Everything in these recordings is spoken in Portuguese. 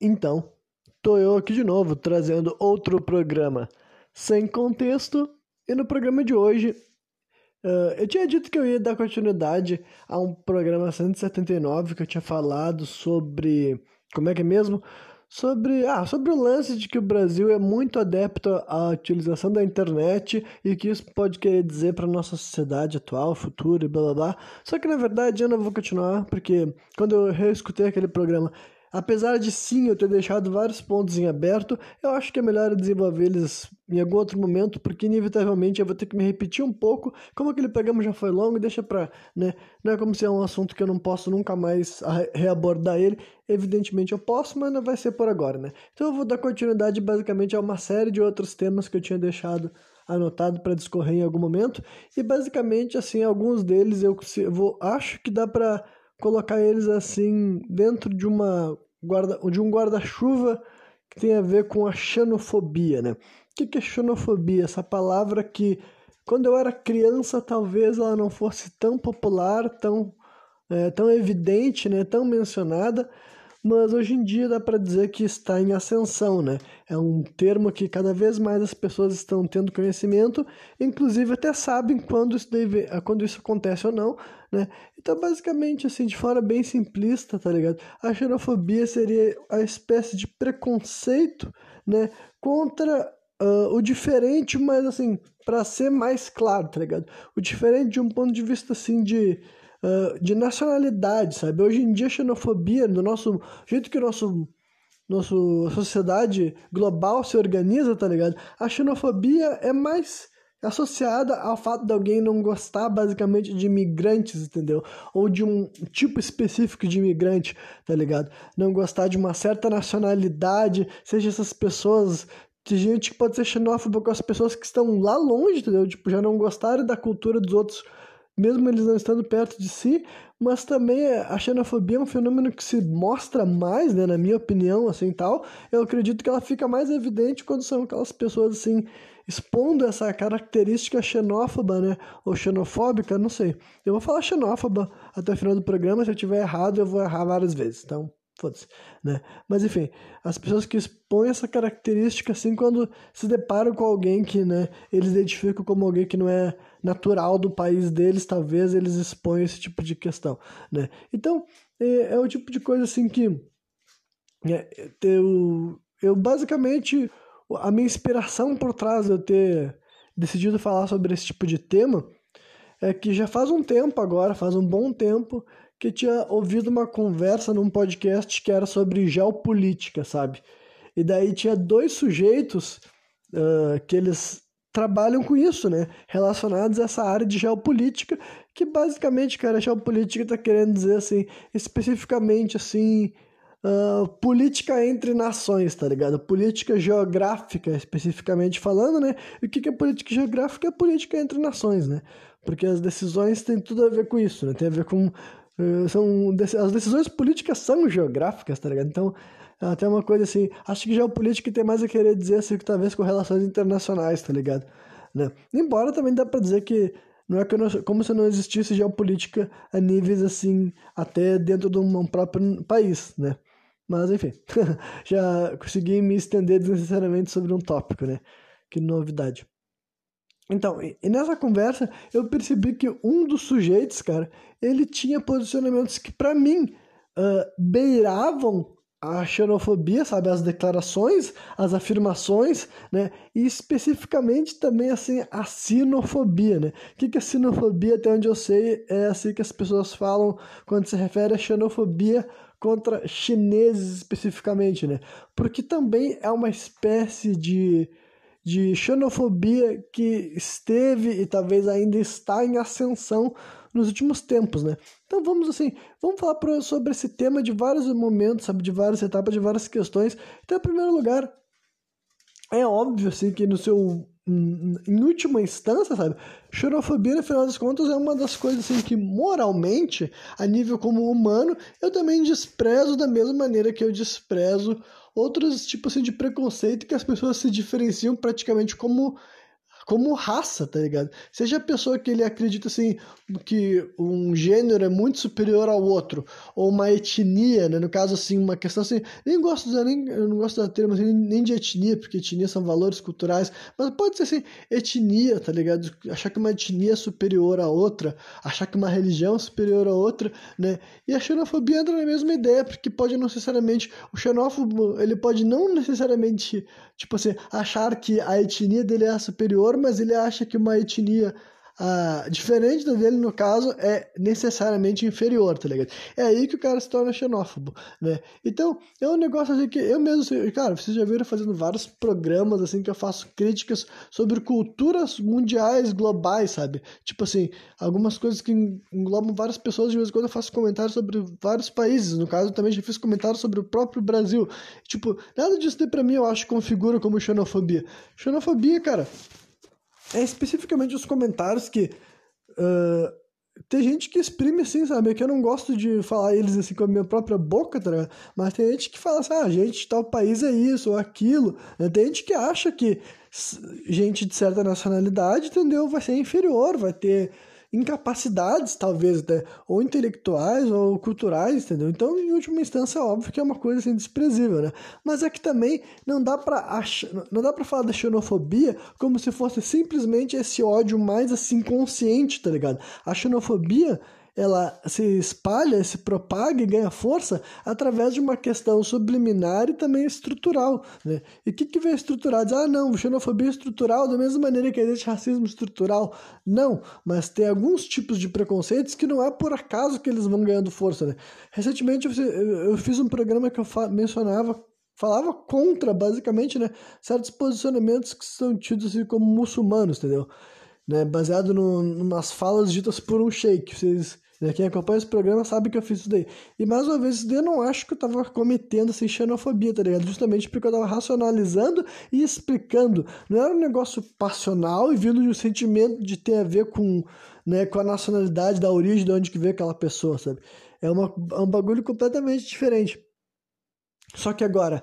Então, tô eu aqui de novo trazendo outro programa sem contexto. E no programa de hoje, uh, eu tinha dito que eu ia dar continuidade a um programa 179 que eu tinha falado sobre. Como é que é mesmo? Sobre, ah, sobre o lance de que o Brasil é muito adepto à utilização da internet e que isso pode querer dizer para nossa sociedade atual, futura e blá blá blá. Só que na verdade eu não vou continuar, porque quando eu reescutei aquele programa Apesar de sim eu ter deixado vários pontos em aberto, eu acho que é melhor desenvolver eles em algum outro momento, porque inevitavelmente eu vou ter que me repetir um pouco. Como aquele programa já foi longo, deixa pra, né? Não é como se é um assunto que eu não posso nunca mais reabordar ele. Evidentemente eu posso, mas não vai ser por agora, né? Então eu vou dar continuidade basicamente a uma série de outros temas que eu tinha deixado anotado para discorrer em algum momento. E basicamente, assim, alguns deles eu vou, acho que dá para colocar eles assim dentro de uma guarda, de um guarda-chuva que tem a ver com a xenofobia, né? O que é xenofobia? Essa palavra que quando eu era criança talvez ela não fosse tão popular, tão é, tão evidente, né? Tão mencionada, mas hoje em dia dá para dizer que está em ascensão, né? É um termo que cada vez mais as pessoas estão tendo conhecimento, inclusive até sabem quando isso, deve, quando isso acontece ou não, né? Então, basicamente, assim, de forma bem simplista, tá ligado? A xenofobia seria a espécie de preconceito, né? Contra uh, o diferente, mas assim, para ser mais claro, tá ligado? O diferente de um ponto de vista, assim, de uh, de nacionalidade, sabe? Hoje em dia a xenofobia, no nosso jeito que o nosso nossa sociedade global se organiza, tá ligado? A xenofobia é mais associada ao fato de alguém não gostar basicamente de imigrantes, entendeu? Ou de um tipo específico de imigrante, tá ligado? Não gostar de uma certa nacionalidade, seja essas pessoas tem gente que pode ser xenófoba com as pessoas que estão lá longe, entendeu? Tipo, já não gostarem da cultura dos outros mesmo eles não estando perto de si, mas também a xenofobia é um fenômeno que se mostra mais, né, na minha opinião, assim, tal. Eu acredito que ela fica mais evidente quando são aquelas pessoas, assim, expondo essa característica xenófoba, né, ou xenofóbica, não sei. Eu vou falar xenófoba até o final do programa, se eu tiver errado, eu vou errar várias vezes, então foda-se, né? Mas enfim, as pessoas que expõem essa característica assim quando se deparam com alguém que, né, eles identificam como alguém que não é natural do país deles, talvez eles expõem esse tipo de questão, né? Então, é, é o tipo de coisa assim que é, eu, eu basicamente a minha inspiração por trás de eu ter decidido falar sobre esse tipo de tema é que já faz um tempo agora, faz um bom tempo que tinha ouvido uma conversa num podcast que era sobre geopolítica, sabe? E daí tinha dois sujeitos uh, que eles trabalham com isso, né? Relacionados a essa área de geopolítica, que basicamente, cara, geopolítica tá querendo dizer assim, especificamente assim, uh, política entre nações, tá ligado? Política geográfica, especificamente falando, né? E o que é política geográfica? É política entre nações, né? Porque as decisões têm tudo a ver com isso, né? Tem a ver com são as decisões políticas são geográficas, tá ligado? Então, até uma coisa assim, acho que geopolítica tem mais a querer dizer assim, que talvez com relações internacionais, tá ligado? Né? Embora também dá para dizer que não é como se não existisse geopolítica a níveis assim, até dentro de um próprio país, né? Mas enfim, já consegui me estender desnecessariamente sobre um tópico, né? Que novidade. Então, e nessa conversa eu percebi que um dos sujeitos, cara, ele tinha posicionamentos que para mim uh, beiravam a xenofobia, sabe, as declarações, as afirmações, né, e especificamente também assim a sinofobia, né? O que, que é sinofobia? Até onde eu sei é assim que as pessoas falam quando se refere a xenofobia contra chineses especificamente, né? Porque também é uma espécie de de xenofobia que esteve e talvez ainda está em ascensão nos últimos tempos, né? Então vamos assim, vamos falar pro, sobre esse tema de vários momentos, sabe, de várias etapas, de várias questões. Então, em primeiro lugar, é óbvio assim que no seu em última instância, sabe, xenofobia no final das contas é uma das coisas assim que moralmente, a nível como humano, eu também desprezo da mesma maneira que eu desprezo outros tipos assim, de preconceito que as pessoas se diferenciam praticamente como como raça, tá ligado? Seja a pessoa que ele acredita assim que um gênero é muito superior ao outro, ou uma etnia, né? No caso assim, uma questão assim, nem gosto de nem eu não gosto da termo assim, nem de etnia, porque etnia são valores culturais, mas pode ser assim, etnia, tá ligado? Achar que uma etnia é superior a outra, achar que uma religião é superior a outra, né? E a xenofobia entra na mesma ideia, porque pode não necessariamente o xenófobo, ele pode não necessariamente, tipo assim, achar que a etnia dele é superior, mas ele acha que uma etnia ah, diferente da dele, no caso, é necessariamente inferior, tá ligado? É aí que o cara se torna xenófobo, né? Então, é um negócio assim que eu mesmo, cara, vocês já viram fazendo vários programas assim que eu faço críticas sobre culturas mundiais, globais, sabe? Tipo assim, algumas coisas que englobam várias pessoas, de vez em quando eu faço comentários sobre vários países, no caso também já fiz comentários sobre o próprio Brasil. Tipo, nada disso daí pra mim eu acho configura como xenofobia. Xenofobia, cara, é especificamente os comentários que uh, tem gente que exprime assim, sabe? Que eu não gosto de falar eles assim com a minha própria boca, tá ligado? Mas tem gente que fala assim, ah, gente, tal país é isso ou aquilo. Tem gente que acha que gente de certa nacionalidade, entendeu? Vai ser inferior, vai ter incapacidades, talvez, até, ou intelectuais ou culturais, entendeu? Então, em última instância, é óbvio que é uma coisa assim desprezível, né? Mas é que também não dá para achar, não dá para falar da xenofobia como se fosse simplesmente esse ódio mais assim consciente, tá ligado? A xenofobia ela se espalha, se propaga e ganha força através de uma questão subliminar e também estrutural. Né? E o que, que vem estrutural? Diz, ah, não, xenofobia é estrutural da mesma maneira que existe racismo estrutural. Não, mas tem alguns tipos de preconceitos que não é por acaso que eles vão ganhando força. Né? Recentemente eu fiz um programa que eu mencionava falava contra, basicamente, né, certos posicionamentos que são tidos assim, como muçulmanos, entendeu? Né, baseado no, nas falas ditas por um sheik. Vocês né? Quem acompanha esse programa sabe que eu fiz isso daí. E mais uma vez, eu não acho que eu tava cometendo assim, xenofobia, tá ligado? Justamente porque eu tava racionalizando e explicando. Não era um negócio passional e vindo de um sentimento de ter a ver com, né, com a nacionalidade, da origem de onde que veio aquela pessoa, sabe? É, uma, é um bagulho completamente diferente. Só que agora,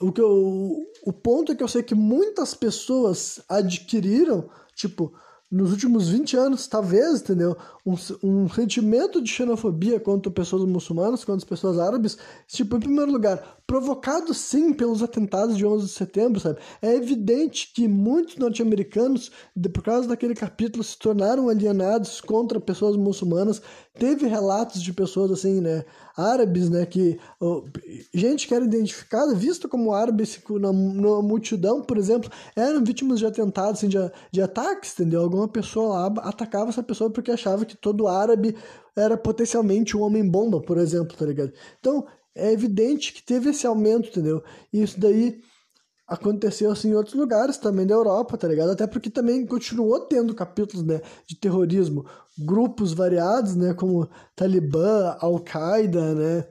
o, que eu, o ponto é que eu sei que muitas pessoas adquiriram, tipo, nos últimos 20 anos, talvez, entendeu? Um, um sentimento de xenofobia contra pessoas muçulmanas, contra as pessoas árabes, tipo, em primeiro lugar, provocado sim pelos atentados de 11 de setembro, sabe? É evidente que muitos norte-americanos, por causa daquele capítulo, se tornaram alienados contra pessoas muçulmanas. Teve relatos de pessoas assim, né, árabes, né, que oh, gente que era identificada, vista como árabes na, na, multidão, por exemplo, eram vítimas de atentados, assim, de, de ataques, entendeu? Alguma pessoa lá atacava essa pessoa porque achava que todo árabe era potencialmente um homem-bomba, por exemplo, tá ligado? Então, é evidente que teve esse aumento, entendeu? E isso daí aconteceu assim em outros lugares também da Europa, tá ligado? Até porque também continuou tendo capítulos, né, de terrorismo, grupos variados, né, como Talibã, Al-Qaeda, né?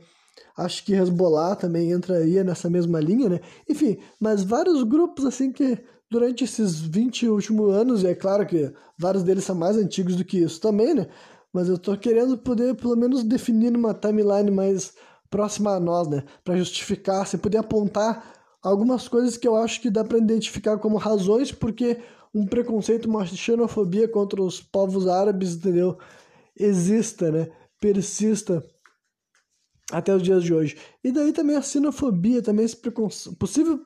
Acho que Hezbollah também entraria nessa mesma linha, né? Enfim, mas vários grupos assim que durante esses 20 últimos anos, e é claro que vários deles são mais antigos do que isso também, né? Mas eu tô querendo poder pelo menos definir numa timeline mais próxima a nós, né? Para justificar, você poder apontar algumas coisas que eu acho que dá para identificar como razões porque um preconceito, uma xenofobia contra os povos árabes, entendeu? Exista, né? Persista até os dias de hoje. E daí também a xenofobia, também esse possível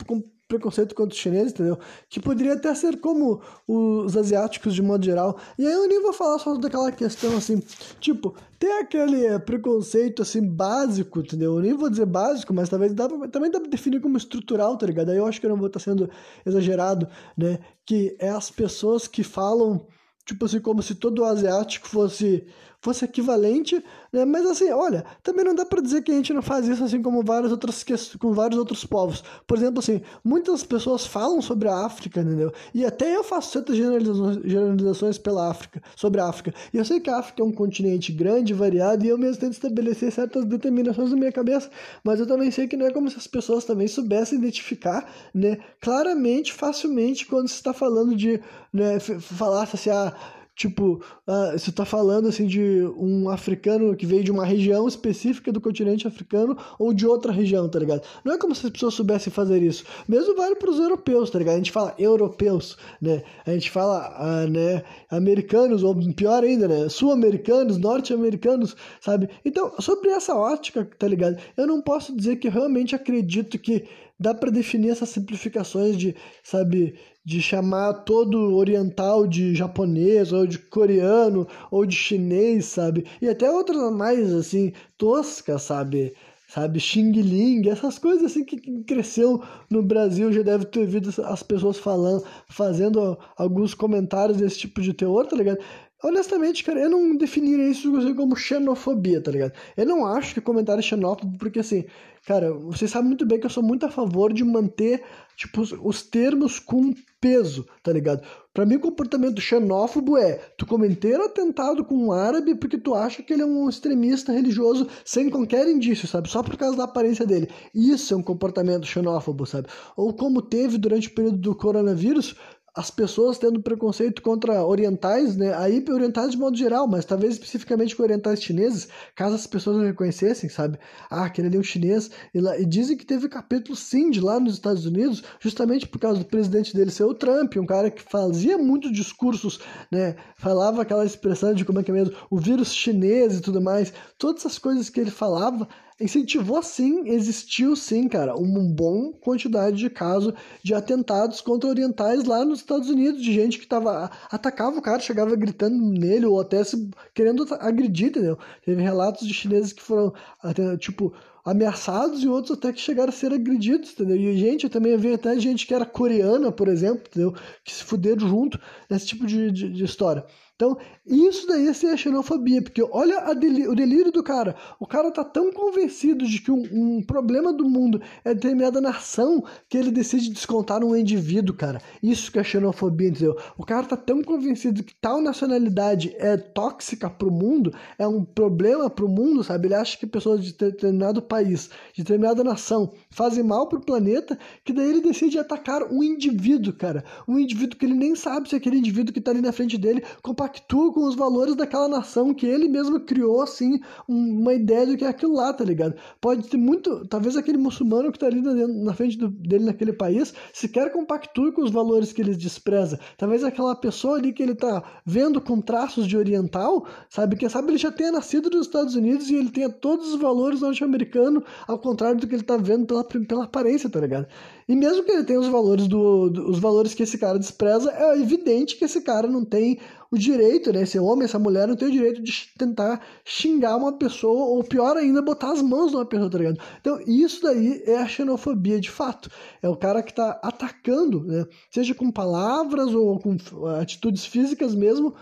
preconceito contra os chineses, entendeu? Que poderia até ser como os asiáticos de modo geral. E aí eu nem vou falar só daquela questão assim, tipo, tem aquele preconceito assim básico, entendeu? Eu nem vou dizer básico, mas talvez dá pra, também dá pra definir como estrutural, tá ligado? Aí eu acho que eu não vou estar sendo exagerado, né? Que é as pessoas que falam, tipo assim, como se todo asiático fosse fosse equivalente, né? Mas assim, olha, também não dá para dizer que a gente não faz isso assim como várias outras com vários outros povos. Por exemplo, assim, muitas pessoas falam sobre a África, entendeu? E até eu faço certas generalizações, pela África, sobre a África. E eu sei que a África é um continente grande, variado, e eu mesmo tento estabelecer certas determinações na minha cabeça, mas eu também sei que não é como se as pessoas também soubessem identificar, né, claramente, facilmente, quando se está falando de, né, falasse assim, ah, Tipo, uh, você tá falando assim de um africano que veio de uma região específica do continente africano ou de outra região, tá ligado? Não é como se as pessoas soubessem fazer isso. Mesmo vale para os europeus, tá ligado? A gente fala europeus, né? A gente fala, uh, né, americanos, ou pior ainda, né, sul-americanos, norte-americanos, sabe? Então, sobre essa ótica, tá ligado? Eu não posso dizer que realmente acredito que dá para definir essas simplificações de, sabe, de chamar todo oriental de japonês, ou de coreano, ou de chinês, sabe? E até outras mais, assim, toscas, sabe? Sabe, Xing Ling, essas coisas assim que cresceu no Brasil, já deve ter ouvido as pessoas falando, fazendo alguns comentários desse tipo de teor, tá ligado? Honestamente, cara, eu não definiria isso como xenofobia, tá ligado? Eu não acho que comentário é xenófobo, porque assim, cara, você sabe muito bem que eu sou muito a favor de manter, tipo, os, os termos com peso, tá ligado? Para mim, o comportamento xenófobo é tu cometer atentado com um árabe porque tu acha que ele é um extremista religioso sem qualquer indício, sabe? Só por causa da aparência dele. Isso é um comportamento xenófobo, sabe? Ou como teve durante o período do coronavírus, as pessoas tendo preconceito contra orientais, né? Aí orientais de modo geral, mas talvez especificamente com orientais chineses, caso as pessoas não reconhecessem, sabe? Ah, aquele ali é um chinês. E, lá, e dizem que teve capítulo sim de lá nos Estados Unidos, justamente por causa do presidente dele ser o Trump, um cara que fazia muitos discursos, né? Falava aquela expressão de como é que é mesmo, o vírus chinês e tudo mais. Todas essas coisas que ele falava incentivou sim, existiu sim, cara, uma boa quantidade de casos de atentados contra orientais lá nos Estados Unidos, de gente que tava, atacava o cara, chegava gritando nele ou até se, querendo agredir, entendeu? Teve relatos de chineses que foram, até, tipo, ameaçados e outros até que chegaram a ser agredidos, entendeu? E gente, eu também vi até gente que era coreana, por exemplo, entendeu? Que se fuderam junto nesse tipo de, de, de história. Então, isso daí é a xenofobia, porque olha o delírio do cara. O cara tá tão convencido de que um, um, problema do mundo é determinada nação que ele decide descontar um indivíduo, cara. Isso que é xenofobia, entendeu? O cara tá tão convencido que tal nacionalidade é tóxica pro mundo, é um problema pro mundo, sabe? Ele acha que pessoas de determinado país, de determinada nação, fazem mal pro planeta, que daí ele decide atacar um indivíduo, cara. Um indivíduo que ele nem sabe se aquele indivíduo que tá ali na frente dele compartilha compactua com os valores daquela nação que ele mesmo criou, assim, uma ideia do que é aquilo lá, tá ligado? Pode ter muito. Talvez aquele muçulmano que tá ali na, frente do, dele naquele país sequer compactue com os valores que ele despreza. Talvez aquela pessoa ali que ele tá vendo com traços de oriental, sabe? Que sabe ele já tenha nascido nos Estados Unidos e ele tenha todos os valores norte-americanos, ao contrário do que ele tá vendo pela, pela aparência, tá ligado? E mesmo que ele tenha os valores do, do, os valores que esse cara despreza, é evidente que esse cara não tem o direito, né? Esse homem, essa mulher não tem o direito de tentar xingar uma pessoa, ou pior ainda, botar as mãos numa pessoa, tá ligado? Então, isso daí é a xenofobia de fato. É o cara que tá atacando, né? Seja com palavras ou com atitudes físicas mesmo,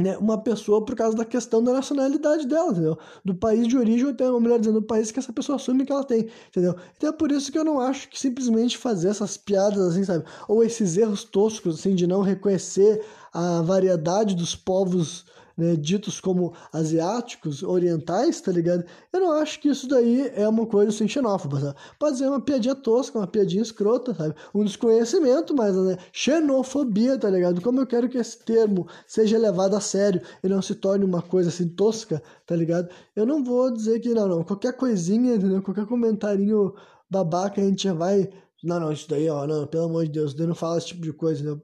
né, uma pessoa por causa da questão da nacionalidade dela, entendeu? Do país de origem, ou até uma mulher dizendo do país que essa pessoa assume que ela tem, entendeu? Então é por isso que eu não acho que simplesmente fazer essas piadas assim, sabe? Ou esses erros toscos, assim, de não reconhecer a variedade dos povos né, ditos como asiáticos, orientais, tá ligado? Eu não acho que isso daí é uma coisa assim xenófoba, sabe? Pode ser uma piadinha tosca, uma piadinha escrota, sabe? Um desconhecimento, mas né, xenofobia, tá ligado? Como eu quero que esse termo seja levado a sério e não se torne uma coisa assim tosca, tá ligado? Eu não vou dizer que não, não, qualquer coisinha, entendeu? Qualquer comentarinho babaca a gente já vai. Não, não, isso daí, ó, não, pelo amor de Deus, daí não fala esse tipo de coisa, né?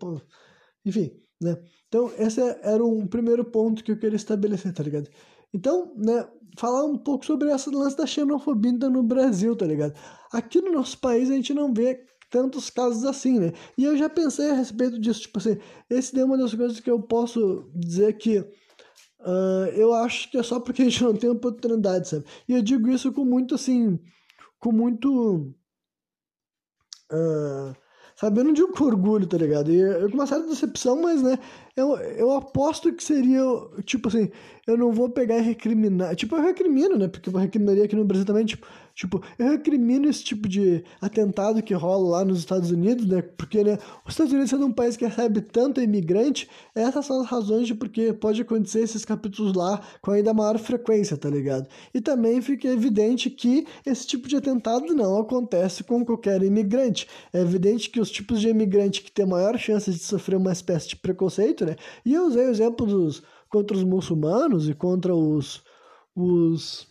Enfim, né? Então, esse era um primeiro ponto que eu queria estabelecer, tá ligado? Então, né, falar um pouco sobre essa lance da xenofobia no Brasil, tá ligado? Aqui no nosso país a gente não vê tantos casos assim, né? E eu já pensei a respeito disso, tipo assim, esse é uma das coisas que eu posso dizer que uh, eu acho que é só porque a gente não tem oportunidade, sabe? E eu digo isso com muito, assim, com muito... Uh, sabe? Eu não digo com orgulho, tá ligado? E eu, com uma certa decepção, mas, né, eu, eu aposto que seria, tipo assim, eu não vou pegar e recriminar. Tipo, eu recrimino, né? Porque eu recriminaria aqui no Brasil também, tipo, tipo, eu recrimino esse tipo de atentado que rola lá nos Estados Unidos, né? Porque, né, os Estados Unidos sendo um país que recebe tanto imigrante, essas são as razões de porque pode acontecer esses capítulos lá com ainda maior frequência, tá ligado? E também fica evidente que esse tipo de atentado não acontece com qualquer imigrante. É evidente que os tipos de imigrante que têm maior chance de sofrer uma espécie de preconceito, né? E eu usei o exemplo dos contra os muçulmanos e contra os os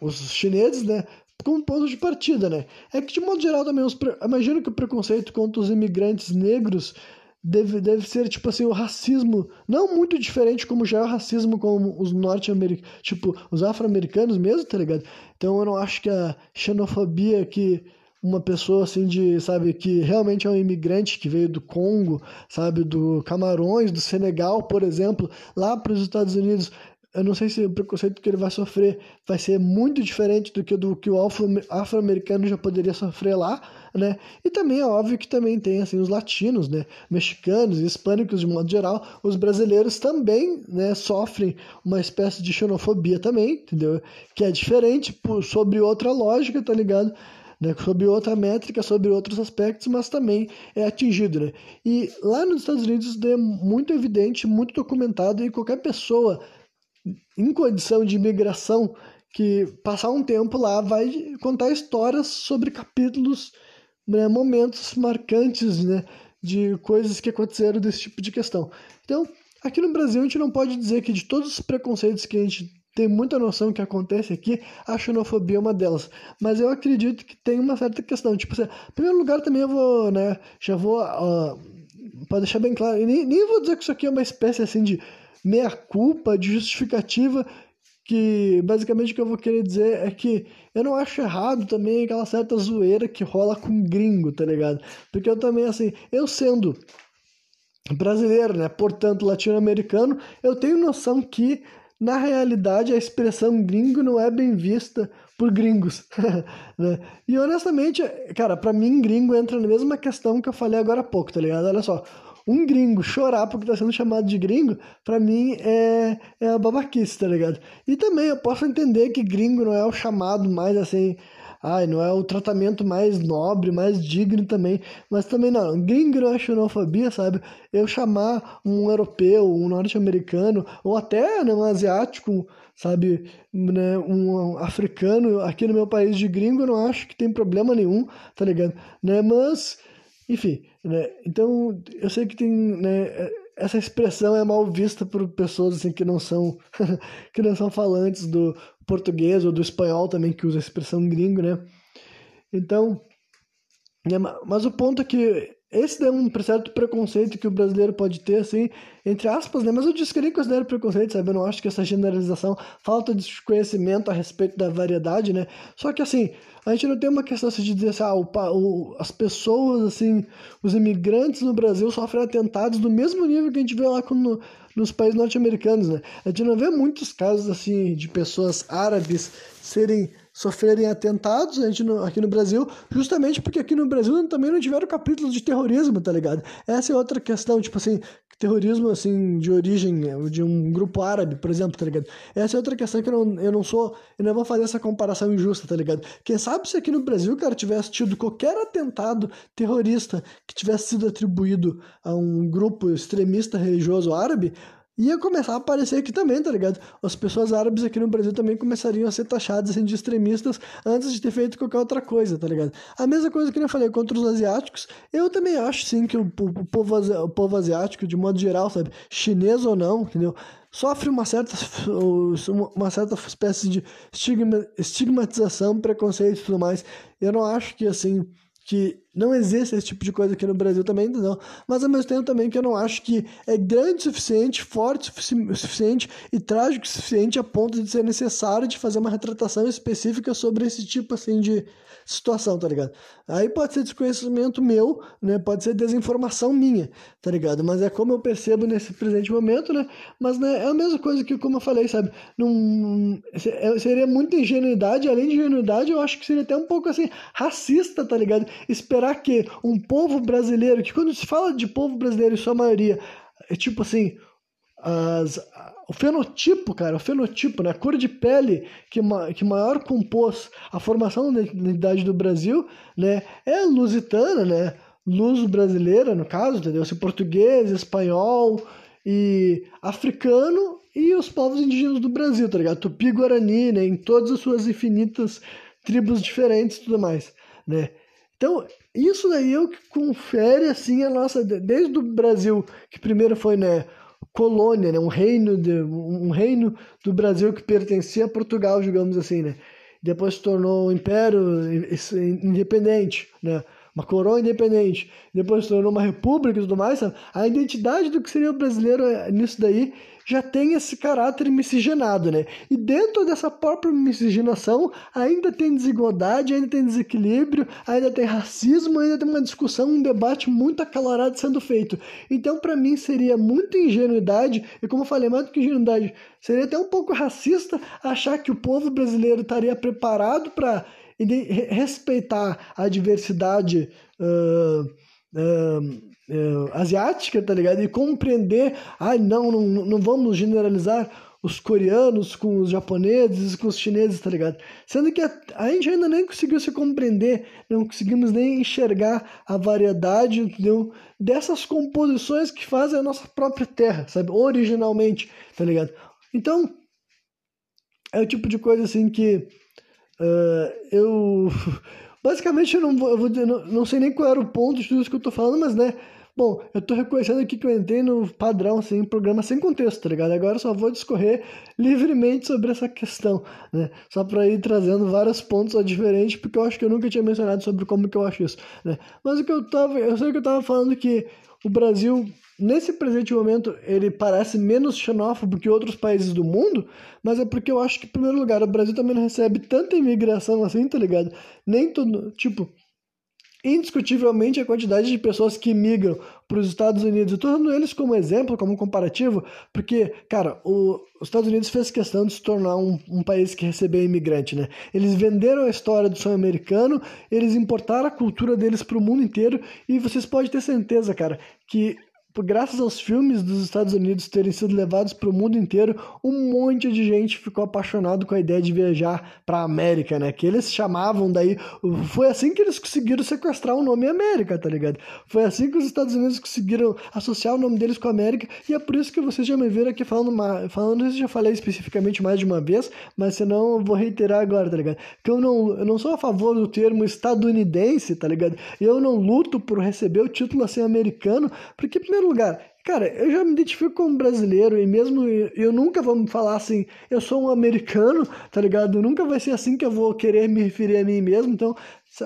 os chineses, né? Como ponto de partida, né? É que de modo geral também os imagino que o preconceito contra os imigrantes negros deve, deve ser, tipo assim, o racismo, não muito diferente como já é o racismo com os norte-americanos, tipo, os afro-americanos mesmo, tá ligado? Então eu não acho que a xenofobia que uma pessoa assim de, sabe, que realmente é um imigrante que veio do Congo, sabe, do Camarões, do Senegal, por exemplo, lá para os Estados Unidos, eu não sei se o preconceito que ele vai sofrer vai ser muito diferente do que do que o afro-americano já poderia sofrer lá, né? E também é óbvio que também tem assim os latinos, né? Mexicanos, hispânicos de modo geral, os brasileiros também, né, sofrem uma espécie de xenofobia também, entendeu? Que é diferente por, sobre outra lógica, tá ligado? Né, sobre outra métrica, sobre outros aspectos, mas também é atingido. Né? E lá nos Estados Unidos é muito evidente, muito documentado, e qualquer pessoa em condição de imigração que passar um tempo lá vai contar histórias sobre capítulos, né, momentos marcantes né, de coisas que aconteceram desse tipo de questão. Então, aqui no Brasil a gente não pode dizer que de todos os preconceitos que a gente tem muita noção que acontece aqui, a xenofobia é uma delas. Mas eu acredito que tem uma certa questão. Tipo, assim, em primeiro lugar também eu vou, né, já vou, uh, para deixar bem claro, nem, nem vou dizer que isso aqui é uma espécie assim de meia-culpa, de justificativa, que basicamente o que eu vou querer dizer é que eu não acho errado também aquela certa zoeira que rola com gringo, tá ligado? Porque eu também, assim, eu sendo brasileiro, né, portanto latino-americano, eu tenho noção que na realidade a expressão gringo não é bem vista por gringos, né? E honestamente, cara, para mim gringo entra na mesma questão que eu falei agora há pouco, tá ligado? Olha só, um gringo chorar porque tá sendo chamado de gringo, para mim é, é a babaquice, tá ligado? E também eu posso entender que gringo não é o chamado mais assim, ai, não é o tratamento mais nobre, mais digno também, mas também não, gringo é xenofobia, sabe? Eu chamar um europeu, um norte-americano, ou até né, um asiático, sabe, né, um africano aqui no meu país de gringo, eu não acho que tem problema nenhum, tá ligado? Né? Mas enfim, né? Então eu sei que tem, né, essa expressão é mal vista por pessoas assim que não são que não são falantes do português ou do espanhol também que usa a expressão gringo, né? Então, né, mas o ponto é que esse é um certo preconceito que o brasileiro pode ter, assim, entre aspas, né? Mas eu disse que nem considero preconceito, sabe? Eu não acho que essa generalização, falta de conhecimento a respeito da variedade, né? Só que, assim, a gente não tem uma questão assim, de dizer assim, ah, o, o, as pessoas, assim, os imigrantes no Brasil sofrem atentados do mesmo nível que a gente vê lá no, nos países norte-americanos, né? A gente não vê muitos casos, assim, de pessoas árabes serem sofrerem atentados aqui no Brasil, justamente porque aqui no Brasil também não tiveram capítulos de terrorismo, tá ligado? Essa é outra questão, tipo assim, terrorismo assim de origem de um grupo árabe, por exemplo, tá ligado? Essa é outra questão que eu não, eu não sou, eu não vou fazer essa comparação injusta, tá ligado? Quem sabe se aqui no Brasil, cara, tivesse tido qualquer atentado terrorista que tivesse sido atribuído a um grupo extremista religioso árabe, ia começar a aparecer aqui também, tá ligado? As pessoas árabes aqui no Brasil também começariam a ser taxadas assim, de extremistas antes de ter feito qualquer outra coisa, tá ligado? A mesma coisa que eu falei contra os asiáticos, eu também acho sim que o, povo, o povo asiático, de modo geral, sabe, chinês ou não, entendeu? Sofre uma certa, uma certa espécie de estigma, estigmatização, preconceito e tudo mais. Eu não acho que assim que não existe esse tipo de coisa aqui no Brasil também, entendeu? Mas ao mesmo tempo também que eu não acho que é grande o suficiente, forte o suficiente e trágico o suficiente a ponto de ser necessário de fazer uma retratação específica sobre esse tipo assim de situação, tá ligado? Aí pode ser desconhecimento meu, né? Pode ser desinformação minha, tá ligado? Mas é como eu percebo nesse presente momento, né? Mas né, é a mesma coisa que, como eu falei, sabe? Num, é, seria muita ingenuidade, além de ingenuidade, eu acho que seria até um pouco assim, racista, tá ligado? Esperar que um povo brasileiro, que quando se fala de povo brasileiro, em sua maioria, é tipo assim, as, o fenotipo, cara, o fenotipo, né? a cor de pele que, que maior compôs a formação da identidade do Brasil, né? É lusitana, né? Luz brasileira, no caso, entendeu? Se português, espanhol e africano e os povos indígenas do Brasil, tá ligado? Tupi-Guarani, né? Em todas as suas infinitas tribos diferentes e tudo mais, né? Então, isso daí é o que confere, assim, a nossa... Desde o Brasil, que primeiro foi, né, colônia, né, um reino, de, um reino do Brasil que pertencia a Portugal, digamos assim, né? Depois se tornou um império independente, né? uma coroa independente, depois se tornou uma república e tudo mais, sabe? a identidade do que seria o brasileiro eh, nisso daí já tem esse caráter miscigenado, né? E dentro dessa própria miscigenação ainda tem desigualdade, ainda tem desequilíbrio, ainda tem racismo, ainda tem uma discussão, um debate muito acalorado sendo feito. Então, para mim, seria muita ingenuidade, e como eu falei, mais do que ingenuidade, seria até um pouco racista achar que o povo brasileiro estaria preparado para respeitar a diversidade. Uh, uh, uh, asiática, tá ligado? E compreender, ai, ah, não, não, não vamos generalizar os coreanos com os japoneses, com os chineses, tá ligado? Sendo que a, a, gente ainda nem conseguiu se compreender, não conseguimos nem enxergar a variedade, entendeu? Dessas composições que fazem a nossa própria terra, sabe? Originalmente, tá ligado? Então, é o tipo de coisa assim que uh, eu. Basicamente, eu não, vou, eu vou dizer, não, não sei nem qual era o ponto de tudo isso que eu tô falando, mas né Bom, eu tô reconhecendo aqui que eu entrei no padrão, assim, programa sem contexto, tá ligado? Agora eu só vou discorrer livremente sobre essa questão, né? Só para ir trazendo vários pontos diferentes, porque eu acho que eu nunca tinha mencionado sobre como que eu acho isso, né? Mas o que eu tava, eu sei que eu tava falando que o Brasil, nesse presente momento, ele parece menos xenófobo que outros países do mundo, mas é porque eu acho que, em primeiro lugar, o Brasil também não recebe tanta imigração assim, tá ligado? Nem todo, tipo indiscutivelmente a quantidade de pessoas que migram para os Estados Unidos. Eu estou dando eles como exemplo, como comparativo, porque, cara, o, os Estados Unidos fez questão de se tornar um, um país que recebeu imigrante, né? Eles venderam a história do sonho americano, eles importaram a cultura deles para o mundo inteiro, e vocês podem ter certeza, cara, que graças aos filmes dos Estados Unidos terem sido levados para o mundo inteiro, um monte de gente ficou apaixonado com a ideia de viajar para a América, né? Que eles chamavam daí. Foi assim que eles conseguiram sequestrar o nome América, tá ligado? Foi assim que os Estados Unidos conseguiram associar o nome deles com a América, e é por isso que vocês já me viram aqui falando, falando isso, já falei especificamente mais de uma vez, mas senão eu vou reiterar agora, tá ligado? Que eu não, eu não sou a favor do termo estadunidense, tá ligado? Eu não luto por receber o título assim americano, porque, primeiro lugar, cara, eu já me identifico como brasileiro e mesmo eu nunca vou me falar assim, eu sou um americano, tá ligado? Nunca vai ser assim que eu vou querer me referir a mim mesmo. Então,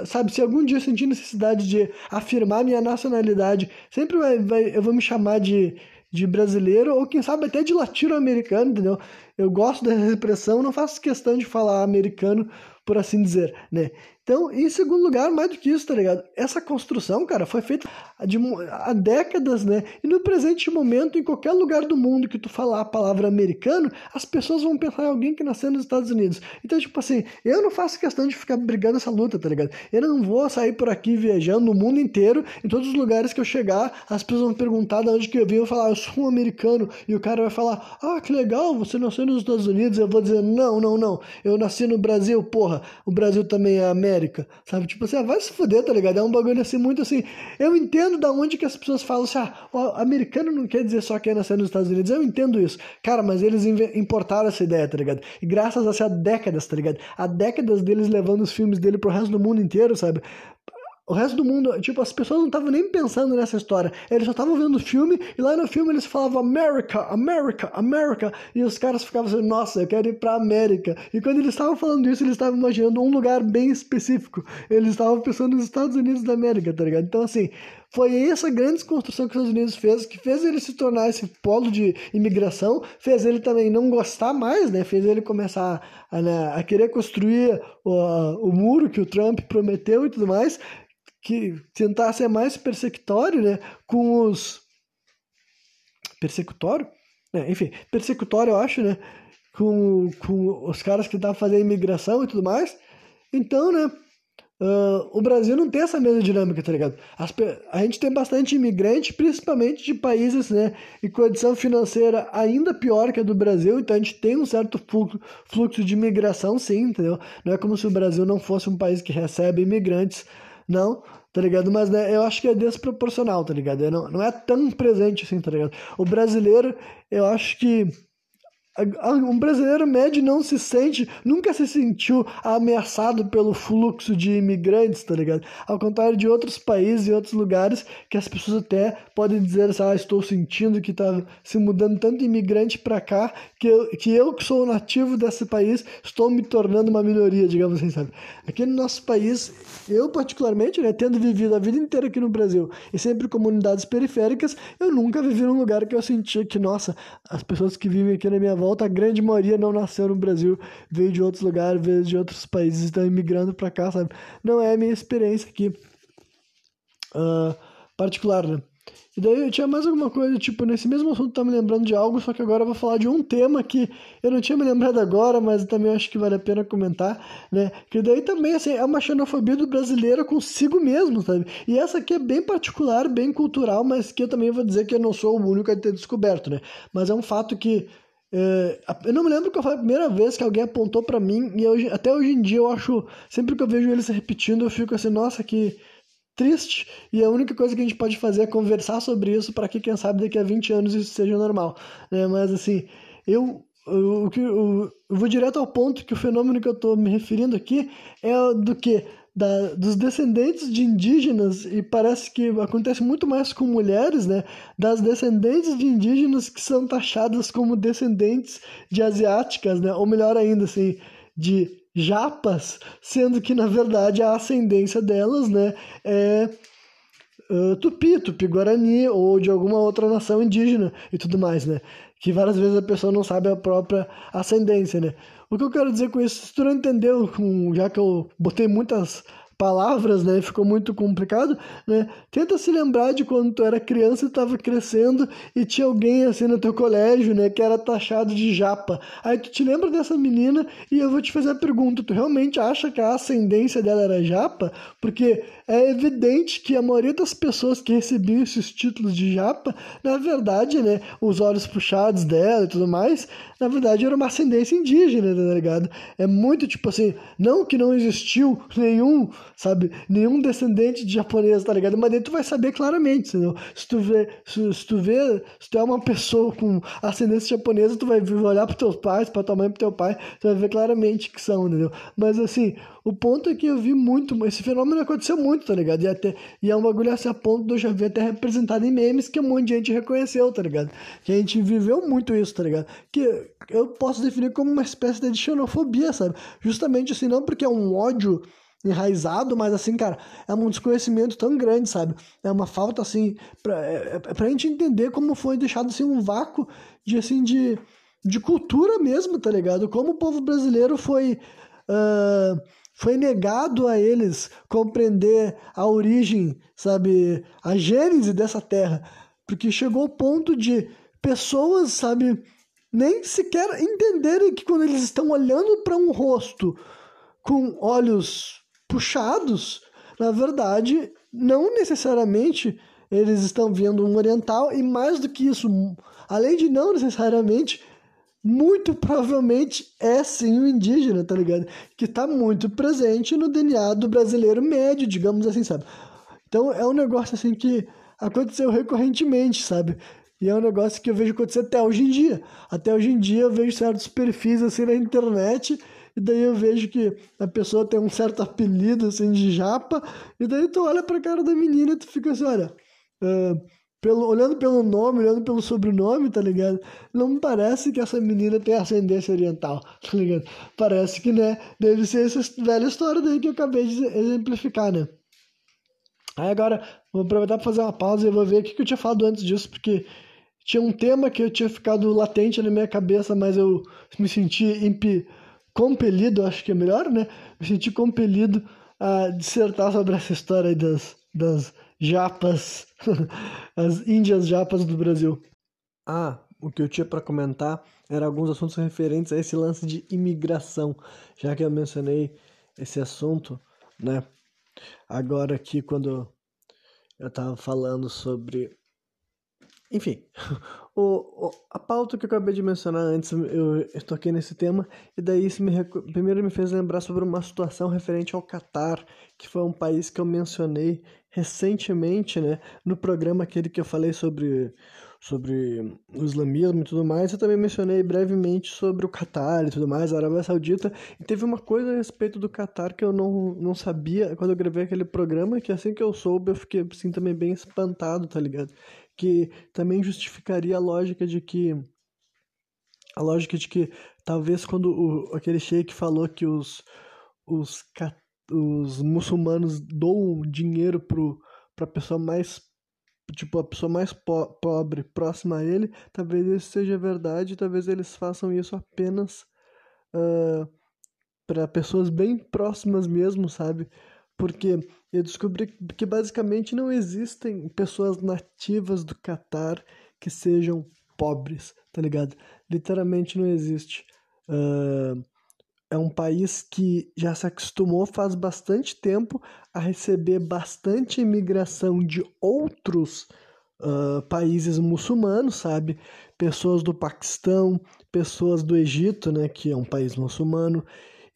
sabe, se algum dia eu sentir necessidade de afirmar minha nacionalidade, sempre vai, vai eu vou me chamar de, de brasileiro ou quem sabe até de latino-americano, entendeu? Eu gosto dessa expressão, não faço questão de falar americano, por assim dizer, né? Então, em segundo lugar, mais do que isso, tá ligado? Essa construção, cara, foi feita de, há décadas, né? E no presente momento, em qualquer lugar do mundo que tu falar a palavra americano, as pessoas vão pensar em alguém que nasceu nos Estados Unidos. Então, tipo assim, eu não faço questão de ficar brigando essa luta, tá ligado? Eu não vou sair por aqui viajando no mundo inteiro, em todos os lugares que eu chegar, as pessoas vão perguntar de onde que eu vim, eu vou falar, eu sou um americano, e o cara vai falar, ah, que legal, você nasceu nos Estados Unidos, eu vou dizer, não, não, não, eu nasci no Brasil, porra, o Brasil também é América sabe? Tipo assim, ah, vai se fuder, tá ligado? É um bagulho assim, muito assim. Eu entendo da onde que as pessoas falam assim, ah, o americano não quer dizer só que é nascer nos Estados Unidos. Eu entendo isso. Cara, mas eles importaram essa ideia, tá ligado? E graças a essa décadas, tá ligado? Há décadas deles levando os filmes dele pro resto do mundo inteiro, sabe? O resto do mundo, tipo, as pessoas não estavam nem pensando nessa história. Eles só estavam vendo o filme e lá no filme eles falavam America, America, America. E os caras ficavam assim, nossa, eu quero ir pra América. E quando eles estavam falando isso, eles estavam imaginando um lugar bem específico. Eles estavam pensando nos Estados Unidos da América, tá ligado? Então, assim, foi essa grande construção que os Estados Unidos fez, que fez ele se tornar esse polo de imigração, fez ele também não gostar mais, né? Fez ele começar a, né, a querer construir o, o muro que o Trump prometeu e tudo mais que tentar ser mais persecutório, né, com os persecutório, é, enfim, persecutório eu acho, né, com, com os caras que estavam fazendo imigração e tudo mais. Então, né, uh, o Brasil não tem essa mesma dinâmica, tá ligado? As, a gente tem bastante imigrante, principalmente de países, né, em condição financeira ainda pior que a do Brasil, então a gente tem um certo fluxo, de imigração, sim, entendeu? Não é como se o Brasil não fosse um país que recebe imigrantes não, tá ligado? Mas né, eu acho que é desproporcional, tá ligado? Não, não é tão presente assim, tá ligado? O brasileiro, eu acho que um brasileiro médio não se sente, nunca se sentiu ameaçado pelo fluxo de imigrantes, tá ligado? Ao contrário de outros países e outros lugares que as pessoas até podem dizer assim, ah, estou sentindo que tá se mudando tanto imigrante para cá que eu, que eu que sou nativo desse país estou me tornando uma minoria, digamos assim, sabe? Aqui no nosso país, eu particularmente, né, tendo vivido a vida inteira aqui no Brasil e sempre comunidades periféricas, eu nunca vivi num lugar que eu sentia que, nossa, as pessoas que vivem aqui na minha volta, a grande maioria não nasceu no Brasil, veio de outros lugares, veio de outros países, estão imigrando para cá, sabe? Não é a minha experiência aqui uh, particular, né? E daí eu tinha mais alguma coisa, tipo, nesse mesmo assunto tá me lembrando de algo, só que agora eu vou falar de um tema que eu não tinha me lembrado agora, mas também acho que vale a pena comentar, né? Que daí também, assim, é uma xenofobia do brasileiro consigo mesmo, sabe? E essa aqui é bem particular, bem cultural, mas que eu também vou dizer que eu não sou o único a ter descoberto, né? Mas é um fato que eu não me lembro qual foi a primeira vez que alguém apontou para mim, e eu, até hoje em dia eu acho, sempre que eu vejo ele se repetindo, eu fico assim, nossa, que triste. E a única coisa que a gente pode fazer é conversar sobre isso para que, quem sabe, daqui a 20 anos isso seja normal. Né? Mas assim, eu, eu, eu, eu vou direto ao ponto que o fenômeno que eu estou me referindo aqui é do que? Da, dos descendentes de indígenas, e parece que acontece muito mais com mulheres, né? Das descendentes de indígenas que são taxadas como descendentes de asiáticas, né? Ou melhor ainda, assim, de japas, sendo que na verdade a ascendência delas, né, é uh, tupi, tupi-guarani ou de alguma outra nação indígena e tudo mais, né? Que várias vezes a pessoa não sabe a própria ascendência, né? O que eu quero dizer com isso, se tu não entendeu, já que eu botei muitas palavras, né? Ficou muito complicado, né? Tenta se lembrar de quando tu era criança e estava crescendo e tinha alguém assim no teu colégio, né? Que era taxado de japa. Aí tu te lembra dessa menina e eu vou te fazer a pergunta: tu realmente acha que a ascendência dela era japa? Porque é evidente que a maioria das pessoas que recebiam esses títulos de japa, na verdade, né? Os olhos puxados dela e tudo mais, na verdade era uma ascendência indígena, tá ligado? É muito tipo assim, não que não existiu nenhum sabe? Nenhum descendente de japonês, tá ligado? Mas daí tu vai saber claramente, entendeu? Se tu vê, se, se tu vê, se tu é uma pessoa com ascendência japonesa, tu vai olhar pros teus pais, pra tua mãe, pro teu pai, tu vai ver claramente que são, entendeu? Mas assim, o ponto é que eu vi muito, esse fenômeno aconteceu muito, tá ligado? E, até, e é um bagulho assim a ponto de eu já ver até representado em memes que um monte de gente reconheceu, tá ligado? Que a gente viveu muito isso, tá ligado? Que eu posso definir como uma espécie de xenofobia, sabe? Justamente assim, não porque é um ódio enraizado, mas assim, cara, é um desconhecimento tão grande, sabe? É uma falta, assim, pra, é, é pra gente entender como foi deixado, assim, um vácuo de, assim, de, de cultura mesmo, tá ligado? Como o povo brasileiro foi... Uh, foi negado a eles compreender a origem, sabe, a gênese dessa terra, porque chegou ao ponto de pessoas, sabe, nem sequer entenderem que quando eles estão olhando para um rosto com olhos puxados, na verdade, não necessariamente eles estão vendo um oriental e mais do que isso, além de não necessariamente, muito provavelmente é sim o indígena, tá ligado? Que tá muito presente no DNA do brasileiro médio, digamos assim, sabe? Então é um negócio assim que aconteceu recorrentemente, sabe? E é um negócio que eu vejo acontecer até hoje em dia. Até hoje em dia eu vejo certos perfis assim na internet e daí eu vejo que a pessoa tem um certo apelido assim de japa, e daí tu olha pra cara da menina e tu fica assim, olha, uh, pelo, olhando pelo nome, olhando pelo sobrenome, tá ligado? Não parece que essa menina tem ascendência oriental, tá ligado? Parece que, né, deve ser essa velha história daí que eu acabei de exemplificar, né? Aí agora, vou aproveitar para fazer uma pausa e vou ver o que, que eu tinha falado antes disso, porque tinha um tema que eu tinha ficado latente na minha cabeça, mas eu me senti imp compelido, acho que é melhor, né? Me senti compelido a dissertar sobre essa história das, das japas, as índias japas do Brasil. Ah, o que eu tinha para comentar era alguns assuntos referentes a esse lance de imigração, já que eu mencionei esse assunto, né? Agora aqui quando eu estava falando sobre enfim, o, o, a pauta que eu acabei de mencionar antes, eu, eu toquei nesse tema, e daí isso me, primeiro me fez lembrar sobre uma situação referente ao Catar, que foi um país que eu mencionei recentemente, né, no programa aquele que eu falei sobre, sobre o islamismo e tudo mais, eu também mencionei brevemente sobre o Catar e tudo mais, a Arábia Saudita, e teve uma coisa a respeito do Catar que eu não, não sabia quando eu gravei aquele programa, que assim que eu soube eu fiquei assim também bem espantado, tá ligado? Que também justificaria a lógica de que a lógica de que talvez quando o, aquele sheik falou que os os, os muçulmanos doam dinheiro para a pessoa mais tipo a pessoa mais po pobre próxima a ele, talvez isso seja verdade, talvez eles façam isso apenas uh, para pessoas bem próximas mesmo, sabe? Porque eu descobri que basicamente não existem pessoas nativas do Catar que sejam pobres, tá ligado? Literalmente não existe. Uh, é um país que já se acostumou faz bastante tempo a receber bastante imigração de outros uh, países muçulmanos, sabe? Pessoas do Paquistão, pessoas do Egito, né, que é um país muçulmano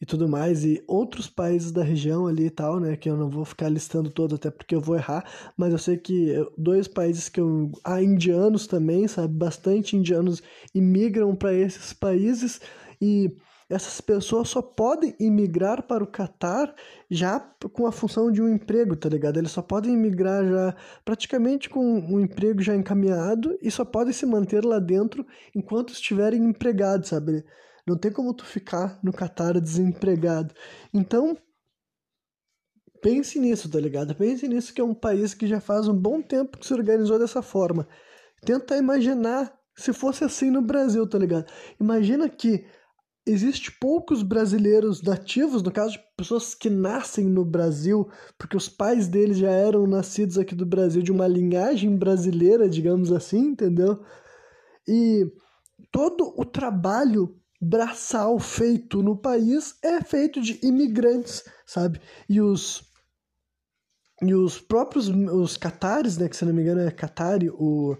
e tudo mais, e outros países da região ali e tal, né, que eu não vou ficar listando todos até porque eu vou errar, mas eu sei que dois países que eu... há indianos também, sabe? Bastante indianos imigram para esses países e essas pessoas só podem imigrar para o Catar já com a função de um emprego, tá ligado? Eles só podem imigrar já praticamente com um emprego já encaminhado e só podem se manter lá dentro enquanto estiverem empregados, sabe? Não tem como tu ficar no Catar desempregado. Então, pense nisso, tá ligado? Pense nisso que é um país que já faz um bom tempo que se organizou dessa forma. Tenta imaginar se fosse assim no Brasil, tá ligado? Imagina que existe poucos brasileiros nativos, no caso de pessoas que nascem no Brasil, porque os pais deles já eram nascidos aqui do Brasil, de uma linhagem brasileira, digamos assim, entendeu? E todo o trabalho braçal feito no país é feito de imigrantes, sabe? E os e os próprios os catares, né, que se não me engano é catari, o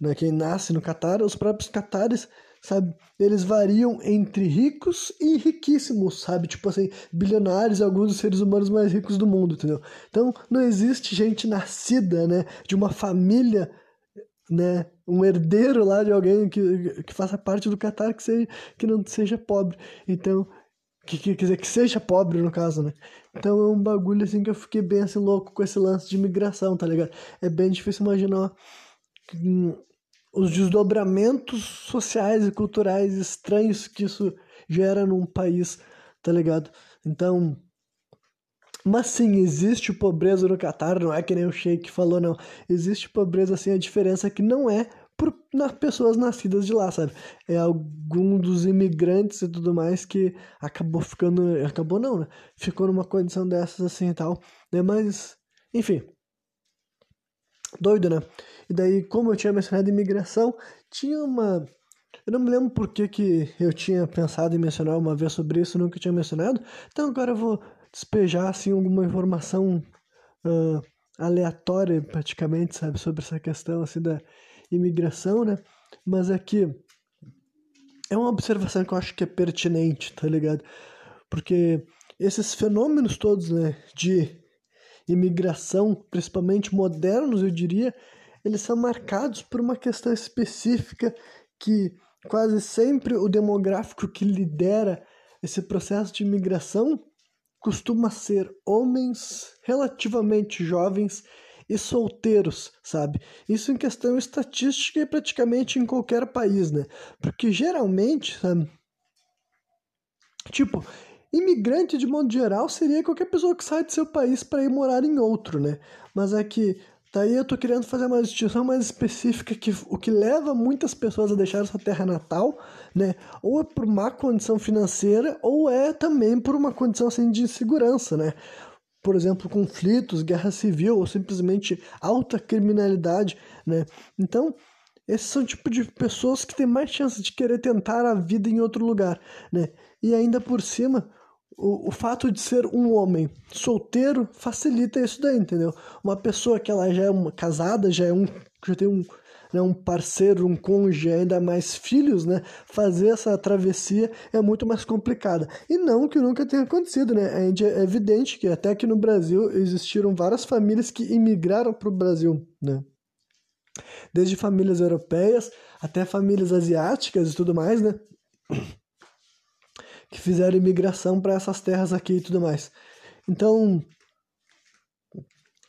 né, quem nasce no Catar, os próprios catares sabe? Eles variam entre ricos e riquíssimos, sabe? Tipo assim, bilionários alguns dos seres humanos mais ricos do mundo, entendeu? Então, não existe gente nascida, né, de uma família, né, um herdeiro lá de alguém que, que faça parte do Qatar que, seja, que não seja pobre. Então, que, que, quer dizer, que seja pobre no caso, né? Então é um bagulho assim que eu fiquei bem assim louco com esse lance de imigração, tá ligado? É bem difícil imaginar os desdobramentos sociais e culturais estranhos que isso gera num país, tá ligado? Então, mas sim, existe pobreza no Catar, não é que nem o Sheik falou, não. Existe pobreza, assim, a diferença é que não é por nas pessoas nascidas de lá, sabe? É algum dos imigrantes e tudo mais que acabou ficando. Acabou não, né? Ficou numa condição dessas assim e tal, né? Mas, enfim. Doido, né? E daí, como eu tinha mencionado imigração, tinha uma. Eu não me lembro por que, que eu tinha pensado em mencionar uma vez sobre isso, nunca tinha mencionado. Então agora eu vou despejar assim alguma informação uh, aleatória, praticamente, sabe, sobre essa questão assim da imigração, né? Mas é que é uma observação que eu acho que é pertinente, tá ligado? Porque esses fenômenos todos, né, de imigração, principalmente modernos, eu diria, eles são marcados por uma questão específica que quase sempre o demográfico que lidera esse processo de imigração costuma ser homens relativamente jovens e solteiros, sabe? Isso em questão estatística e praticamente em qualquer país, né? Porque geralmente, sabe? Tipo, imigrante de modo geral seria qualquer pessoa que sai de seu país para ir morar em outro, né? Mas é que Daí eu tô querendo fazer uma distinção mais específica que o que leva muitas pessoas a deixar sua terra natal, né? Ou é por má condição financeira, ou é também por uma condição assim, de insegurança, né? Por exemplo, conflitos, guerra civil ou simplesmente alta criminalidade, né? Então, esses são tipo de pessoas que têm mais chance de querer tentar a vida em outro lugar, né? E ainda por cima, o, o fato de ser um homem solteiro facilita isso daí, entendeu? Uma pessoa que ela já é uma, casada, já é um já tem um, né, um parceiro, um cônjuge, ainda mais filhos, né? Fazer essa travessia é muito mais complicada. E não que nunca tenha acontecido, né? É evidente que até aqui no Brasil existiram várias famílias que imigraram para o Brasil, né? Desde famílias europeias até famílias asiáticas e tudo mais, né? Que fizeram imigração para essas terras aqui e tudo mais. Então,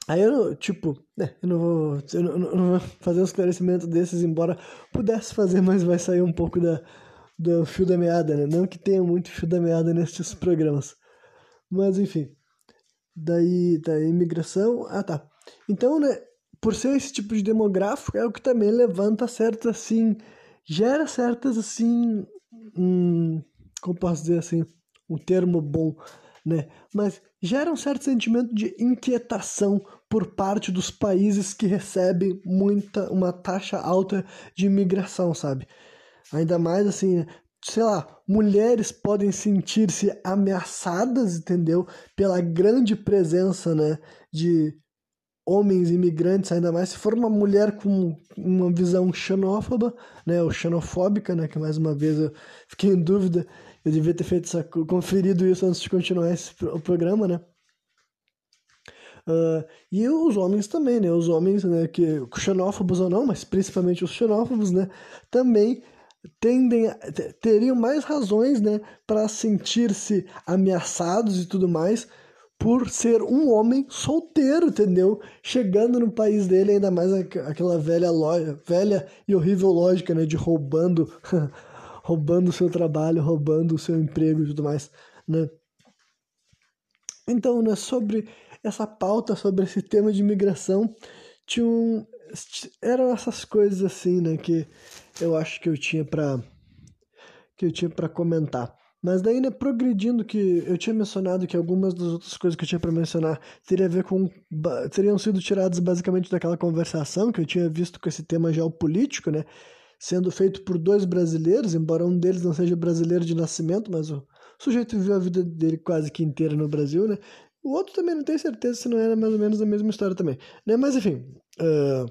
Aí eu, tipo, né, eu não vou, eu não, eu não vou fazer um esclarecimento desses, embora pudesse fazer, mas vai sair um pouco da, do fio da meada, né? Não que tenha muito fio da meada nesses programas. Mas, enfim. Daí, da imigração... Ah, tá. Então, né, por ser esse tipo de demográfico, é o que também levanta certas, assim... Gera certas, assim... Hum, como posso dizer, assim... Um termo bom, né? Mas gera um certo sentimento de inquietação por parte dos países que recebem muita uma taxa alta de imigração, sabe? Ainda mais assim, sei lá, mulheres podem sentir-se ameaçadas, entendeu? Pela grande presença, né, de homens imigrantes, ainda mais se for uma mulher com uma visão xenófoba, né, ou xenofóbica, né, que mais uma vez eu fiquei em dúvida, eu devia ter feito essa, conferido isso antes de continuar esse, o programa, né? Uh, e os homens também, né? Os homens, né, que xenófobos ou não, mas principalmente os xenófobos, né, também tendem teriam mais razões, né, para sentir-se ameaçados e tudo mais por ser um homem solteiro, entendeu? Chegando no país dele, ainda mais aquela velha loja, velha e horrível lógica, né, de roubando roubando o seu trabalho, roubando o seu emprego e tudo mais, né? Então, né, sobre essa pauta sobre esse tema de imigração tinha um, eram essas coisas assim, né, que eu acho que eu tinha para que eu tinha para comentar. Mas daí, né, progredindo que eu tinha mencionado que algumas das outras coisas que eu tinha para mencionar teria a ver com teriam sido tiradas basicamente daquela conversação que eu tinha visto com esse tema geopolítico, né, sendo feito por dois brasileiros, embora um deles não seja brasileiro de nascimento, mas o sujeito viveu a vida dele quase que inteira no Brasil, né? O outro também não tenho certeza se não era mais ou menos a mesma história também. Né? Mas enfim. Uh,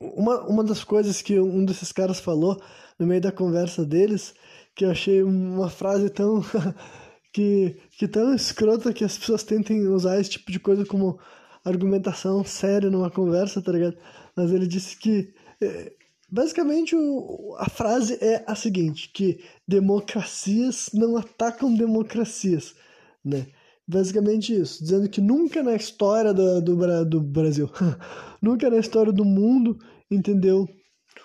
uma, uma das coisas que um desses caras falou no meio da conversa deles, que eu achei uma frase tão. que, que tão escrota que as pessoas tentem usar esse tipo de coisa como argumentação séria numa conversa, tá ligado? Mas ele disse que. Basicamente, o, a frase é a seguinte: que democracias não atacam democracias, né? Basicamente isso, dizendo que nunca na história do, do, do Brasil, nunca na história do mundo, entendeu?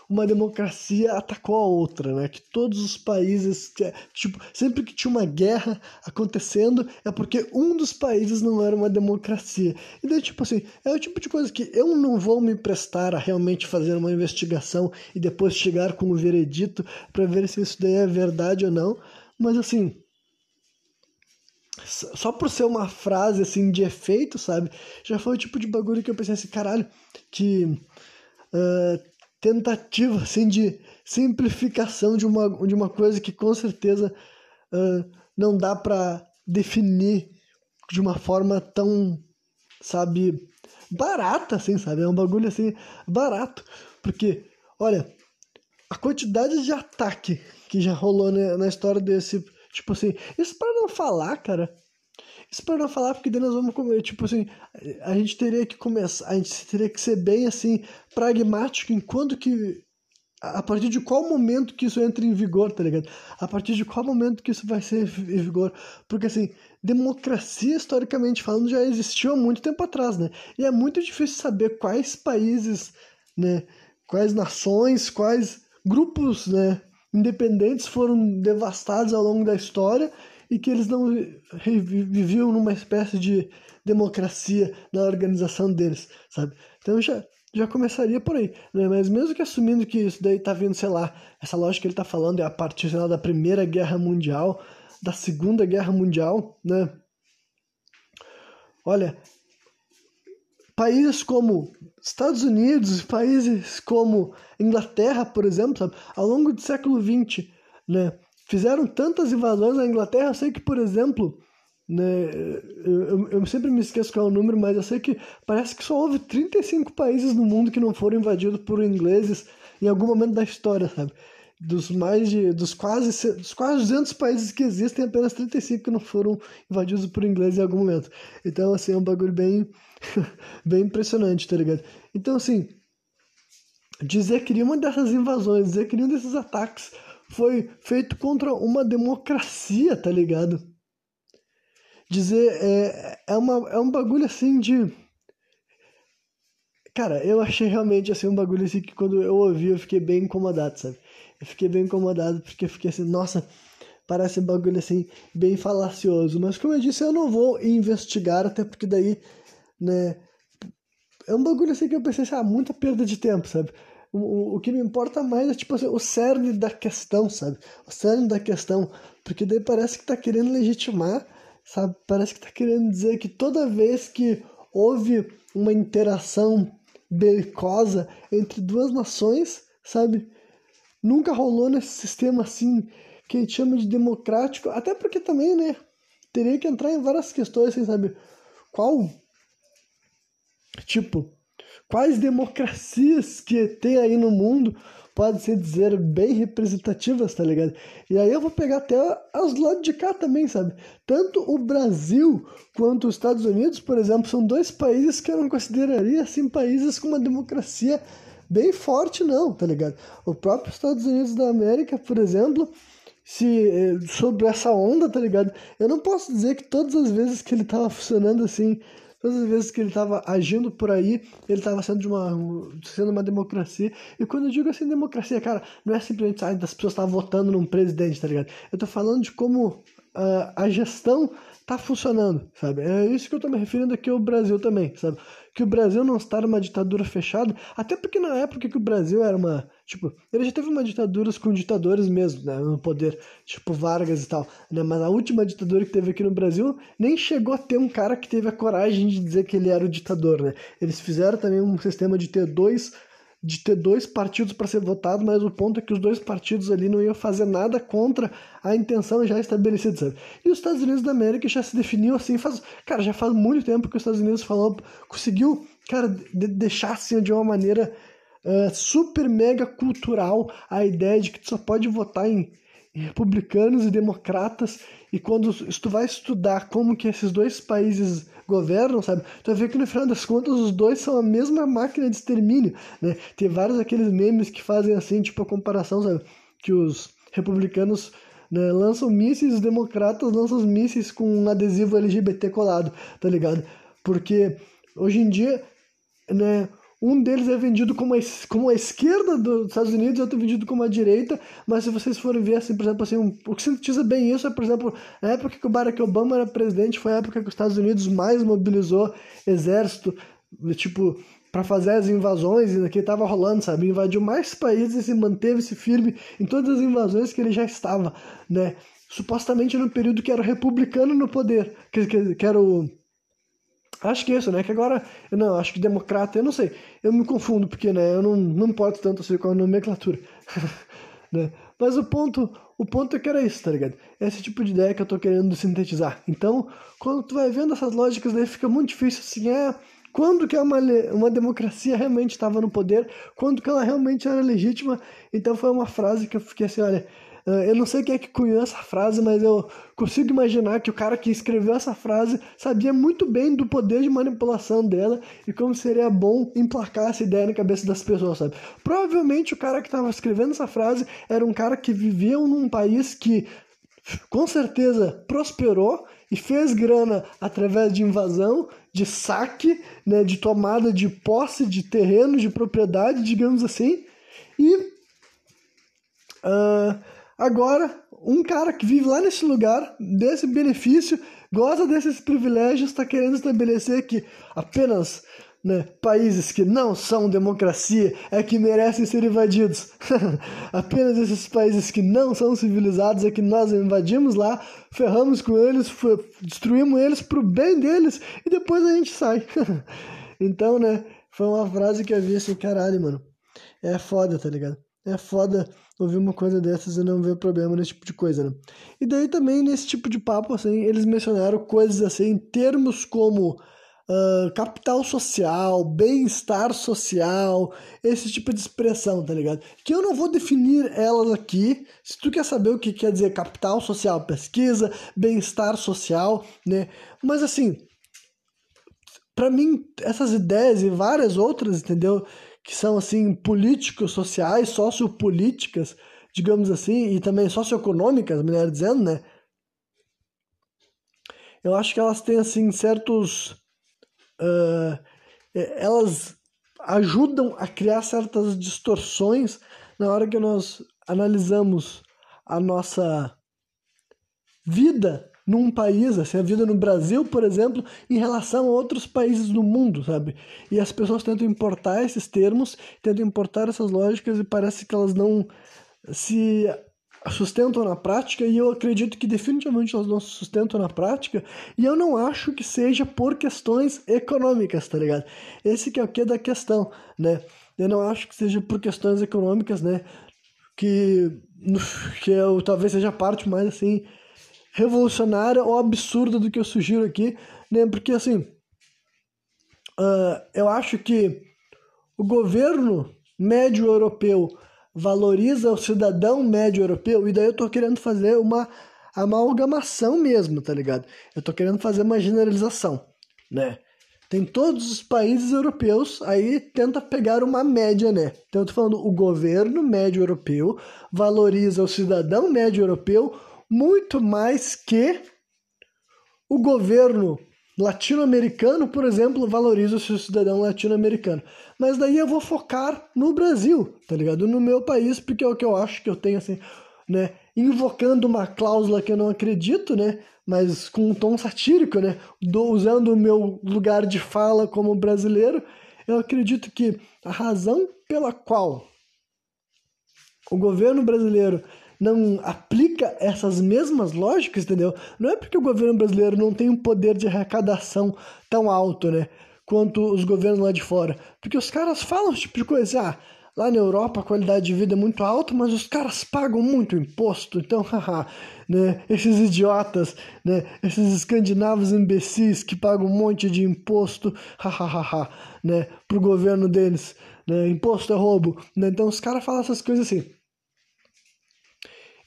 Uma democracia atacou a outra, né? Que todos os países, tipo, sempre que tinha uma guerra acontecendo, é porque um dos países não era uma democracia. E daí, tipo assim, é o tipo de coisa que eu não vou me prestar a realmente fazer uma investigação e depois chegar com o veredito para ver se isso daí é verdade ou não. Mas assim, só por ser uma frase assim de efeito, sabe? Já foi o tipo de bagulho que eu pensei assim, caralho, que uh, tentativa assim de simplificação de uma, de uma coisa que com certeza uh, não dá para definir de uma forma tão, sabe, barata, assim, sabe? É um bagulho assim, barato. Porque, olha, a quantidade de ataque que já rolou né, na história desse Tipo assim, isso para não falar, cara. Isso para não falar, porque daí nós vamos comer. Tipo assim, a gente teria que começar, a gente teria que ser bem assim, pragmático em quando que. A partir de qual momento que isso entra em vigor, tá ligado? A partir de qual momento que isso vai ser em vigor. Porque assim, democracia, historicamente falando, já existiu há muito tempo atrás, né? E é muito difícil saber quais países, né? Quais nações, quais grupos, né? independentes foram devastados ao longo da história e que eles não viviam numa espécie de democracia na organização deles, sabe? Então já já começaria por aí, né? Mas mesmo que assumindo que isso daí tá vindo, sei lá, essa lógica que ele tá falando é a partir, sei lá, da Primeira Guerra Mundial, da Segunda Guerra Mundial, né? Olha, países como Estados Unidos, países como Inglaterra, por exemplo, sabe? ao longo do século XX, né, fizeram tantas invasões na Inglaterra. Eu sei que, por exemplo, né, eu, eu sempre me esqueço qual é o número, mas eu sei que parece que só houve 35 países no mundo que não foram invadidos por ingleses em algum momento da história, sabe? Dos mais de. dos quase, dos quase 200 países que existem, apenas 35 que não foram invadidos por ingleses em algum momento. Então, assim, é um bagulho bem bem impressionante, tá ligado? Então, assim, dizer que nenhuma dessas invasões, dizer que nenhum desses ataques foi feito contra uma democracia, tá ligado? Dizer, é, é, uma, é um bagulho assim de. Cara, eu achei realmente assim um bagulho assim que quando eu ouvi eu fiquei bem incomodado, sabe? Eu fiquei bem incomodado porque eu fiquei assim, nossa, parece um bagulho assim bem falacioso. Mas como eu disse, eu não vou investigar, até porque daí, né, é um bagulho assim que eu pensei, assim, ah, muita perda de tempo, sabe? O, o, que me importa mais é, tipo assim, o cerne da questão, sabe? O cerne da questão. Porque daí parece que tá querendo legitimar, sabe? Parece que tá querendo dizer que toda vez que houve uma interação belicosa entre duas nações, sabe? Nunca rolou nesse sistema assim, que a gente chama de democrático. Até porque também, né? Teria que entrar em várias questões, assim, sabe? Qual Tipo, quais democracias que tem aí no mundo podem se dizer bem representativas, tá ligado? E aí eu vou pegar até as do lado de cá também, sabe? Tanto o Brasil quanto os Estados Unidos, por exemplo, são dois países que eu não consideraria assim países com uma democracia bem forte, não, tá ligado? O próprio Estados Unidos da América, por exemplo, se eh, sobre essa onda, tá ligado? Eu não posso dizer que todas as vezes que ele tava funcionando assim Todas as vezes que ele estava agindo por aí, ele estava sendo de uma sendo uma democracia. E quando eu digo assim democracia, cara, não é simplesmente ah, das pessoas estar votando num presidente, tá ligado? Eu tô falando de como uh, a gestão tá funcionando, sabe? É isso que eu tô me referindo aqui ao Brasil também, sabe? Que o Brasil não está numa ditadura fechada, até porque na época que o Brasil era uma Tipo, ele já teve uma ditadura com ditadores mesmo, né, no poder, tipo Vargas e tal, né, mas a última ditadura que teve aqui no Brasil nem chegou a ter um cara que teve a coragem de dizer que ele era o ditador, né. Eles fizeram também um sistema de ter dois de ter dois partidos para ser votado, mas o ponto é que os dois partidos ali não iam fazer nada contra a intenção já estabelecida, sabe? E os Estados Unidos da América já se definiu assim, faz, cara, já faz muito tempo que os Estados Unidos falou, conseguiu, cara, de, deixar assim de uma maneira uh, super mega cultural a ideia de que tu só pode votar em, republicanos e democratas e quando tu vai estudar como que esses dois países governam, sabe? Tu ver que no final das contas os dois são a mesma máquina de extermínio, né? Tem vários aqueles memes que fazem assim, tipo a comparação, sabe? Que os republicanos né, lançam mísseis, os democratas lançam os mísseis com um adesivo LGBT colado, tá ligado? Porque hoje em dia, né, um deles é vendido como a, como a esquerda dos Estados Unidos outro vendido como a direita, mas se vocês forem ver, assim, por exemplo, assim, um, o que sintetiza bem isso é, por exemplo, na época que o Barack Obama era presidente, foi a época que os Estados Unidos mais mobilizou exército, tipo, para fazer as invasões que estava rolando, sabe? Invadiu mais países e se manteve-se firme em todas as invasões que ele já estava, né? Supostamente no período que era republicano no poder, que, que, que era o Acho que é isso, né? Que agora, não, acho que democrata, eu não sei, eu me confundo, porque, né, eu não, não importo tanto assim com a nomenclatura, né? Mas o ponto, o ponto é que era isso, tá ligado? Esse tipo de ideia que eu tô querendo sintetizar. Então, quando tu vai vendo essas lógicas, daí fica muito difícil, assim, é... Quando que uma, uma democracia realmente estava no poder? Quando que ela realmente era legítima? Então foi uma frase que eu fiquei assim, olha... Ah, eu não sei quem é que cunhou essa frase, mas eu consigo imaginar que o cara que escreveu essa frase sabia muito bem do poder de manipulação dela e como seria bom emplacar essa ideia na cabeça das pessoas, sabe? Provavelmente o cara que estava escrevendo essa frase era um cara que vivia num país que com certeza prosperou e fez grana através de invasão, de saque, né, de tomada de posse de terreno, de propriedade, digamos assim, e uh, Agora, um cara que vive lá nesse lugar, desse benefício, gosta desses privilégios, está querendo estabelecer que apenas né, países que não são democracia é que merecem ser invadidos. apenas esses países que não são civilizados é que nós invadimos lá, ferramos com eles, destruímos eles pro bem deles e depois a gente sai. então, né, foi uma frase que eu vi assim, caralho, mano. É foda, tá ligado? É foda ouvir uma coisa dessas e não ver problema nesse tipo de coisa, né? E daí também, nesse tipo de papo, assim, eles mencionaram coisas assim, termos como uh, capital social, bem-estar social, esse tipo de expressão, tá ligado? Que eu não vou definir elas aqui. Se tu quer saber o que quer dizer capital social, pesquisa, bem-estar social, né? Mas assim, para mim, essas ideias e várias outras, entendeu? Que são assim políticos sociais, sociopolíticas, digamos assim, e também socioeconômicas, melhor dizendo, né? Eu acho que elas têm assim certos uh, elas ajudam a criar certas distorções na hora que nós analisamos a nossa vida num país, assim, a vida no Brasil, por exemplo, em relação a outros países do mundo, sabe? E as pessoas tentam importar esses termos, tentam importar essas lógicas e parece que elas não se sustentam na prática e eu acredito que definitivamente elas não se sustentam na prática e eu não acho que seja por questões econômicas, tá ligado? Esse que é o que da questão, né? Eu não acho que seja por questões econômicas, né? Que, que eu, talvez seja a parte mais assim revolucionária ou absurda do que eu sugiro aqui, né? Porque assim, uh, eu acho que o governo médio europeu valoriza o cidadão médio europeu, e daí eu tô querendo fazer uma amalgamação mesmo, tá ligado? Eu tô querendo fazer uma generalização, né? Tem todos os países europeus, aí tenta pegar uma média, né? Então eu tô falando, o governo médio europeu valoriza o cidadão médio europeu muito mais que o governo latino-americano, por exemplo, valoriza o seu cidadão latino-americano. Mas daí eu vou focar no Brasil, tá ligado? No meu país, porque é o que eu acho que eu tenho, assim, né? Invocando uma cláusula que eu não acredito, né? Mas com um tom satírico, né? Do, usando o meu lugar de fala como brasileiro, eu acredito que a razão pela qual o governo brasileiro não aplica essas mesmas lógicas, entendeu? Não é porque o governo brasileiro não tem um poder de arrecadação tão alto, né? Quanto os governos lá de fora. Porque os caras falam esse tipo de coisa, ah, lá na Europa a qualidade de vida é muito alta, mas os caras pagam muito imposto, então, haha, né? Esses idiotas, né? Esses escandinavos imbecis que pagam um monte de imposto, hahaha, né? Pro governo deles, né? Imposto é roubo, né? Então os caras falam essas coisas assim.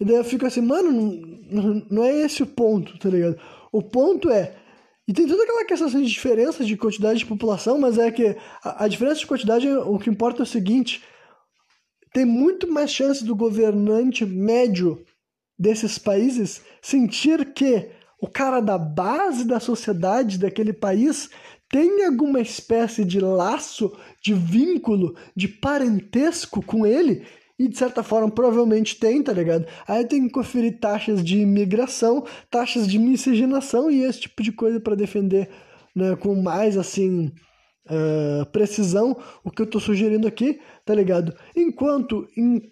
E daí eu fico assim, mano, não, não é esse o ponto, tá ligado? O ponto é. E tem toda aquela questão assim, de diferença de quantidade de população, mas é que a, a diferença de quantidade, o que importa é o seguinte: tem muito mais chance do governante médio desses países sentir que o cara da base da sociedade daquele país tem alguma espécie de laço, de vínculo, de parentesco com ele e de certa forma provavelmente tem, tá ligado? Aí tem que conferir taxas de imigração, taxas de miscigenação e esse tipo de coisa para defender né, com mais assim uh, precisão o que eu tô sugerindo aqui, tá ligado? Enquanto em,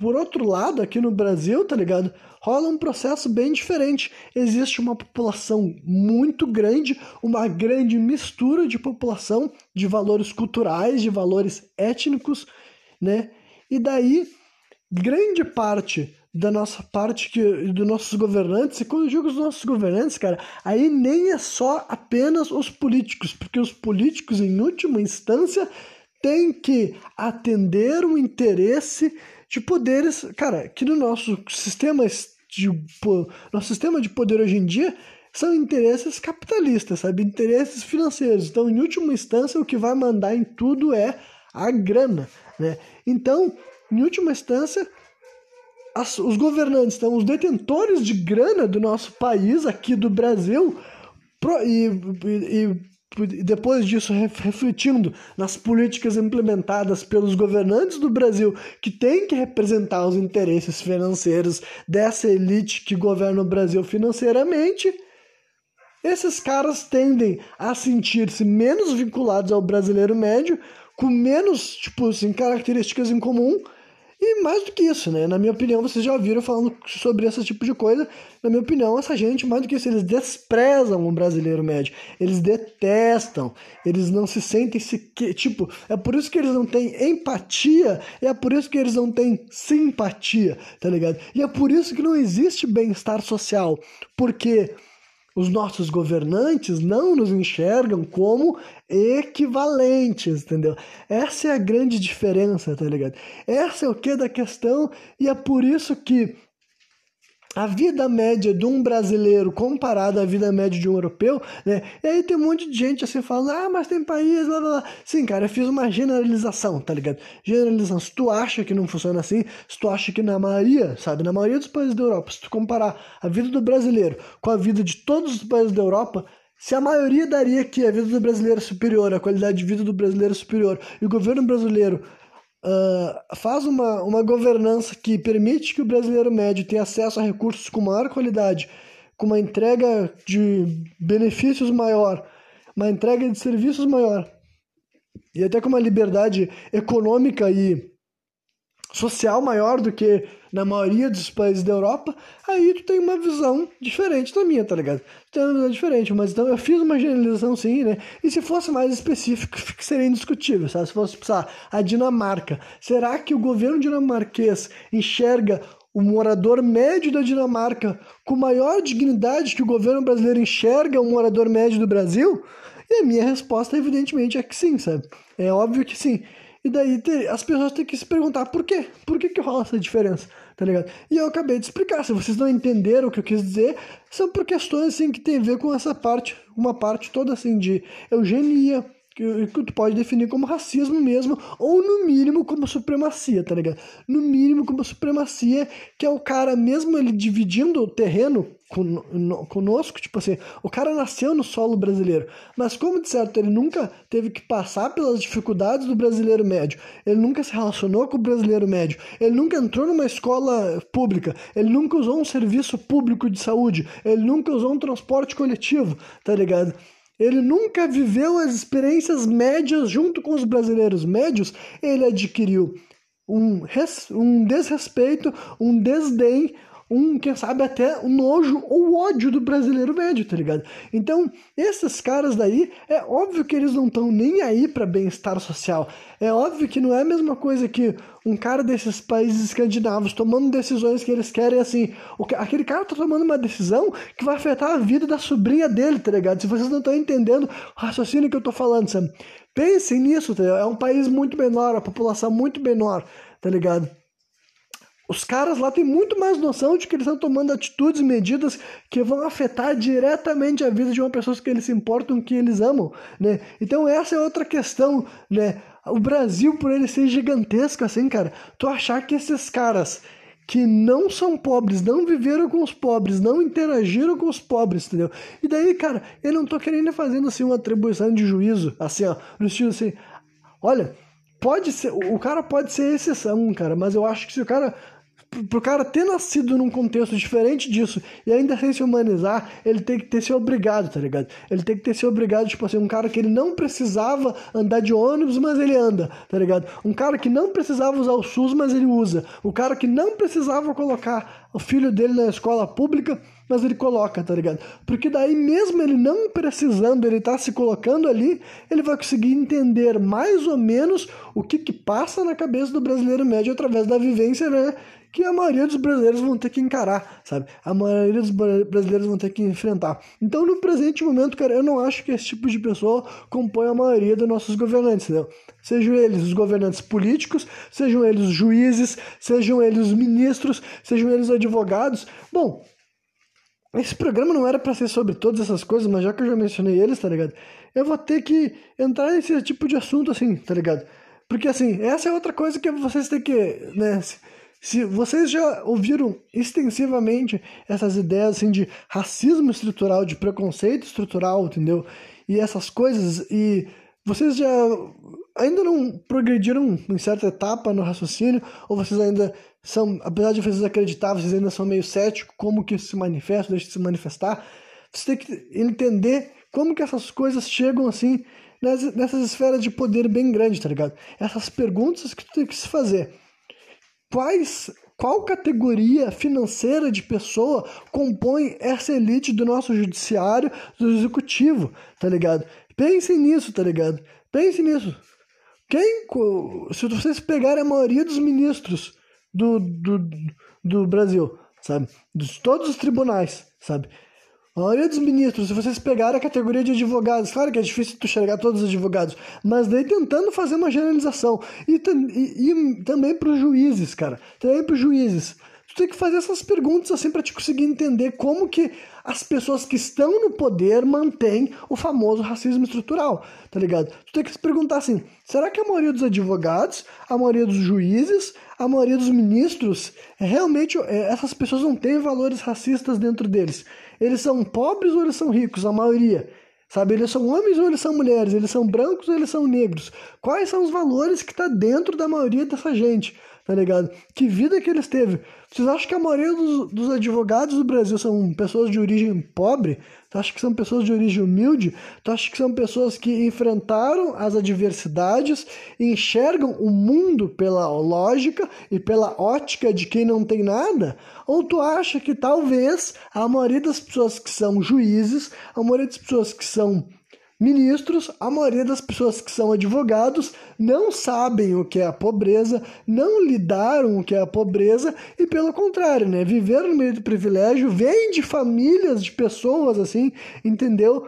por outro lado, aqui no Brasil, tá ligado? Rola um processo bem diferente. Existe uma população muito grande, uma grande mistura de população, de valores culturais, de valores étnicos, né? E daí, grande parte da nossa parte que dos nossos governantes, e quando eu digo os nossos governantes, cara, aí nem é só apenas os políticos, porque os políticos, em última instância, têm que atender o interesse de poderes, cara, que no nosso sistema de nosso sistema de poder hoje em dia são interesses capitalistas, sabe? Interesses financeiros. Então, em última instância, o que vai mandar em tudo é a grana, né? Então, em última instância, as, os governantes, então, os detentores de grana do nosso país, aqui do Brasil, pro, e, e, e depois disso refletindo nas políticas implementadas pelos governantes do Brasil, que têm que representar os interesses financeiros dessa elite que governa o Brasil financeiramente, esses caras tendem a sentir-se menos vinculados ao brasileiro médio, com menos, tipo assim, características em comum. E mais do que isso, né? Na minha opinião, vocês já ouviram falando sobre esse tipo de coisa. Na minha opinião, essa gente, mais do que isso, eles desprezam o brasileiro médio. Eles detestam. Eles não se sentem sequer. Tipo, é por isso que eles não têm empatia. É por isso que eles não têm simpatia, tá ligado? E é por isso que não existe bem-estar social. Porque os nossos governantes não nos enxergam como equivalentes, entendeu? Essa é a grande diferença, tá ligado? Essa é o que da questão e é por isso que a vida média de um brasileiro comparada à vida média de um europeu, né? E aí tem um monte de gente assim falando, ah, mas tem país, blá blá blá. Sim, cara, eu fiz uma generalização, tá ligado? Generalização. Se tu acha que não funciona assim, se tu acha que na maioria, sabe, na maioria dos países da Europa, se tu comparar a vida do brasileiro com a vida de todos os países da Europa, se a maioria daria que a vida do brasileiro é superior, a qualidade de vida do brasileiro é superior, e o governo brasileiro uh, faz uma, uma governança que permite que o brasileiro médio tenha acesso a recursos com maior qualidade, com uma entrega de benefícios maior, uma entrega de serviços maior, e até com uma liberdade econômica e social maior do que na maioria dos países da Europa, aí tu tem uma visão diferente da minha, tá ligado? Tu tem uma visão diferente, mas então eu fiz uma generalização sim, né? E se fosse mais específico, seria indiscutível, sabe? Se fosse pensar a Dinamarca, será que o governo dinamarquês enxerga o morador médio da Dinamarca com maior dignidade que o governo brasileiro enxerga o morador médio do Brasil? E a minha resposta, evidentemente, é que sim, sabe? É óbvio que sim. E daí as pessoas têm que se perguntar por quê? Por que, que rola essa diferença? Tá ligado? E eu acabei de explicar. Se vocês não entenderam o que eu quis dizer, são por questões assim que tem a ver com essa parte, uma parte toda assim de eugenia, que, que tu pode definir como racismo mesmo, ou no mínimo como supremacia, tá ligado? No mínimo como supremacia, que é o cara, mesmo ele dividindo o terreno conosco, tipo assim, o cara nasceu no solo brasileiro, mas como de certo ele nunca teve que passar pelas dificuldades do brasileiro médio, ele nunca se relacionou com o brasileiro médio, ele nunca entrou numa escola pública, ele nunca usou um serviço público de saúde, ele nunca usou um transporte coletivo, tá ligado? Ele nunca viveu as experiências médias junto com os brasileiros. Médios, ele adquiriu um, um desrespeito, um desdém, um, quem sabe, até o nojo ou ódio do brasileiro médio, tá ligado? Então, esses caras daí, é óbvio que eles não estão nem aí para bem-estar social. É óbvio que não é a mesma coisa que um cara desses países escandinavos tomando decisões que eles querem, assim. O, aquele cara tá tomando uma decisão que vai afetar a vida da sobrinha dele, tá ligado? Se vocês não estão entendendo o raciocínio que eu tô falando, sabe? Pensem nisso, tá ligado? É um país muito menor, a população muito menor, tá ligado? Os caras lá têm muito mais noção de que eles estão tomando atitudes e medidas que vão afetar diretamente a vida de uma pessoa que eles se importam, que eles amam, né? Então essa é outra questão, né? O Brasil, por ele ser gigantesco assim, cara, tu achar que esses caras que não são pobres, não viveram com os pobres, não interagiram com os pobres, entendeu? E daí, cara, eu não tô querendo fazendo assim uma atribuição de juízo, assim, ó, no estilo assim, olha, pode ser, o cara pode ser exceção, cara, mas eu acho que se o cara pro cara ter nascido num contexto diferente disso e ainda sem se humanizar, ele tem que ter se obrigado, tá ligado? Ele tem que ter se obrigado, tipo assim, um cara que ele não precisava andar de ônibus, mas ele anda, tá ligado? Um cara que não precisava usar o SUS, mas ele usa. O cara que não precisava colocar o filho dele na escola pública, mas ele coloca, tá ligado? Porque daí, mesmo ele não precisando, ele tá se colocando ali, ele vai conseguir entender mais ou menos o que que passa na cabeça do brasileiro médio através da vivência, né? Que a maioria dos brasileiros vão ter que encarar, sabe? A maioria dos brasileiros vão ter que enfrentar. Então, no presente momento, cara, eu não acho que esse tipo de pessoa compõe a maioria dos nossos governantes, entendeu? Sejam eles os governantes políticos, sejam eles os juízes, sejam eles os ministros, sejam eles os advogados. Bom, esse programa não era para ser sobre todas essas coisas, mas já que eu já mencionei eles, tá ligado? Eu vou ter que entrar nesse tipo de assunto assim, tá ligado? Porque assim, essa é outra coisa que vocês têm que, né, se vocês já ouviram extensivamente essas ideias assim, de racismo estrutural, de preconceito estrutural, entendeu? E essas coisas, e vocês já ainda não progrediram em certa etapa no raciocínio, ou vocês ainda são, apesar de vocês acreditar, vocês ainda são meio céticos como que isso se manifesta, deixa de se manifestar, vocês têm que entender como que essas coisas chegam assim nessas esferas de poder bem grandes, tá ligado? Essas perguntas que tu tem que se fazer quais qual categoria financeira de pessoa compõe essa elite do nosso judiciário, do executivo, tá ligado? Pensem nisso, tá ligado? Pensem nisso. Quem, se vocês pegarem a maioria dos ministros do, do, do Brasil, sabe? De todos os tribunais, sabe? A maioria dos ministros, se vocês pegarem a categoria de advogados, claro que é difícil tu chegar a todos os advogados, mas daí tentando fazer uma generalização. E, e, e também para os juízes, cara. Também para os juízes. tem que fazer essas perguntas assim para te conseguir entender como que as pessoas que estão no poder mantêm o famoso racismo estrutural, tá ligado? Tu tem que se perguntar assim, será que a maioria dos advogados, a maioria dos juízes, a maioria dos ministros, realmente é, essas pessoas não têm valores racistas dentro deles? Eles são pobres ou eles são ricos? A maioria. Sabe, eles são homens ou eles são mulheres? Eles são brancos ou eles são negros? Quais são os valores que está dentro da maioria dessa gente? Tá ligado? Que vida que eles teve? Vocês acham que a maioria dos, dos advogados do Brasil são pessoas de origem pobre? Tu acha que são pessoas de origem humilde? Tu acha que são pessoas que enfrentaram as adversidades enxergam o mundo pela lógica e pela ótica de quem não tem nada? Ou tu acha que talvez a maioria das pessoas que são juízes, a maioria das pessoas que são ministros, a maioria das pessoas que são advogados não sabem o que é a pobreza, não lidaram o que é a pobreza e pelo contrário, né, viveram no meio do privilégio, vêm de famílias de pessoas assim, entendeu?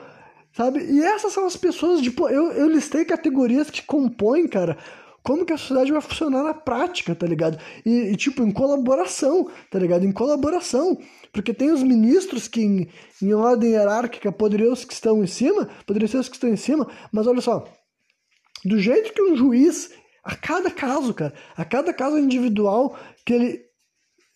Sabe? E essas são as pessoas, tipo, eu, eu listei categorias que compõem, cara, como que a sociedade vai funcionar na prática, tá ligado? E, e, tipo, em colaboração, tá ligado? Em colaboração. Porque tem os ministros que, em, em ordem hierárquica, poderiam os que estão em cima, poderiam ser os que estão em cima, mas olha só, do jeito que um juiz, a cada caso, cara, a cada caso individual que ele,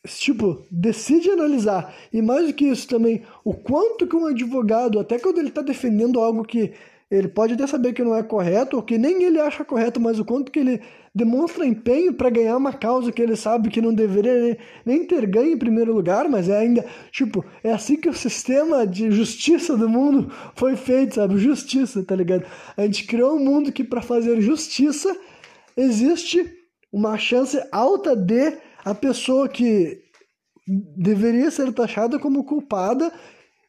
tipo, decide analisar, e mais do que isso também, o quanto que um advogado, até quando ele está defendendo algo que ele pode até saber que não é correto, ou que nem ele acha correto, mas o quanto que ele demonstra empenho para ganhar uma causa que ele sabe que não deveria nem ter ganho em primeiro lugar, mas é ainda, tipo, é assim que o sistema de justiça do mundo foi feito, sabe? Justiça, tá ligado? A gente criou um mundo que para fazer justiça existe uma chance alta de a pessoa que deveria ser taxada como culpada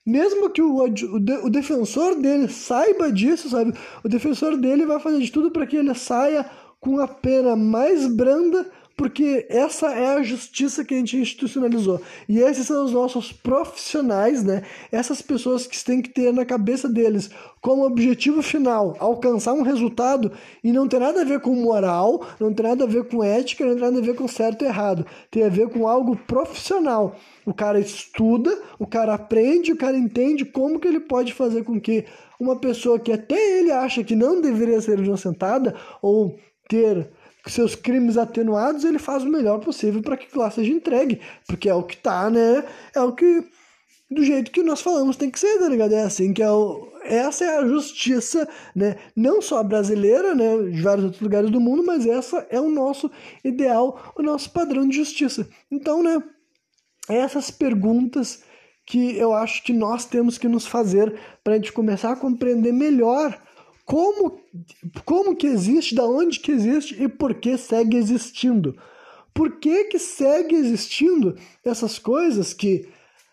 mesmo que o, o, o, defensor dele saiba disso, sabe? O defensor dele vai fazer de tudo para que ele saia com a pena mais branda porque essa é a justiça que a gente institucionalizou. E esses são os nossos profissionais, né? Essas pessoas que têm que ter na cabeça deles como objetivo final alcançar um resultado e não tem nada a ver com moral, não tem nada a ver com ética, não tem nada a ver com certo e errado. Tem a ver com algo profissional. O cara estuda, o cara aprende, o cara entende como que ele pode fazer com que uma pessoa que até ele acha que não deveria ser inocentada ou ter seus crimes atenuados, ele faz o melhor possível para que lá seja entregue, porque é o que tá, né? É o que do jeito que nós falamos tem que ser, tá ligado? É assim que é o essa é a justiça, né? Não só brasileira, né, de vários outros lugares do mundo, mas essa é o nosso ideal, o nosso padrão de justiça. Então, né, essas perguntas que eu acho que nós temos que nos fazer para a gente começar a compreender melhor como, como que existe, da onde que existe e por que segue existindo. Por que, que segue existindo essas coisas que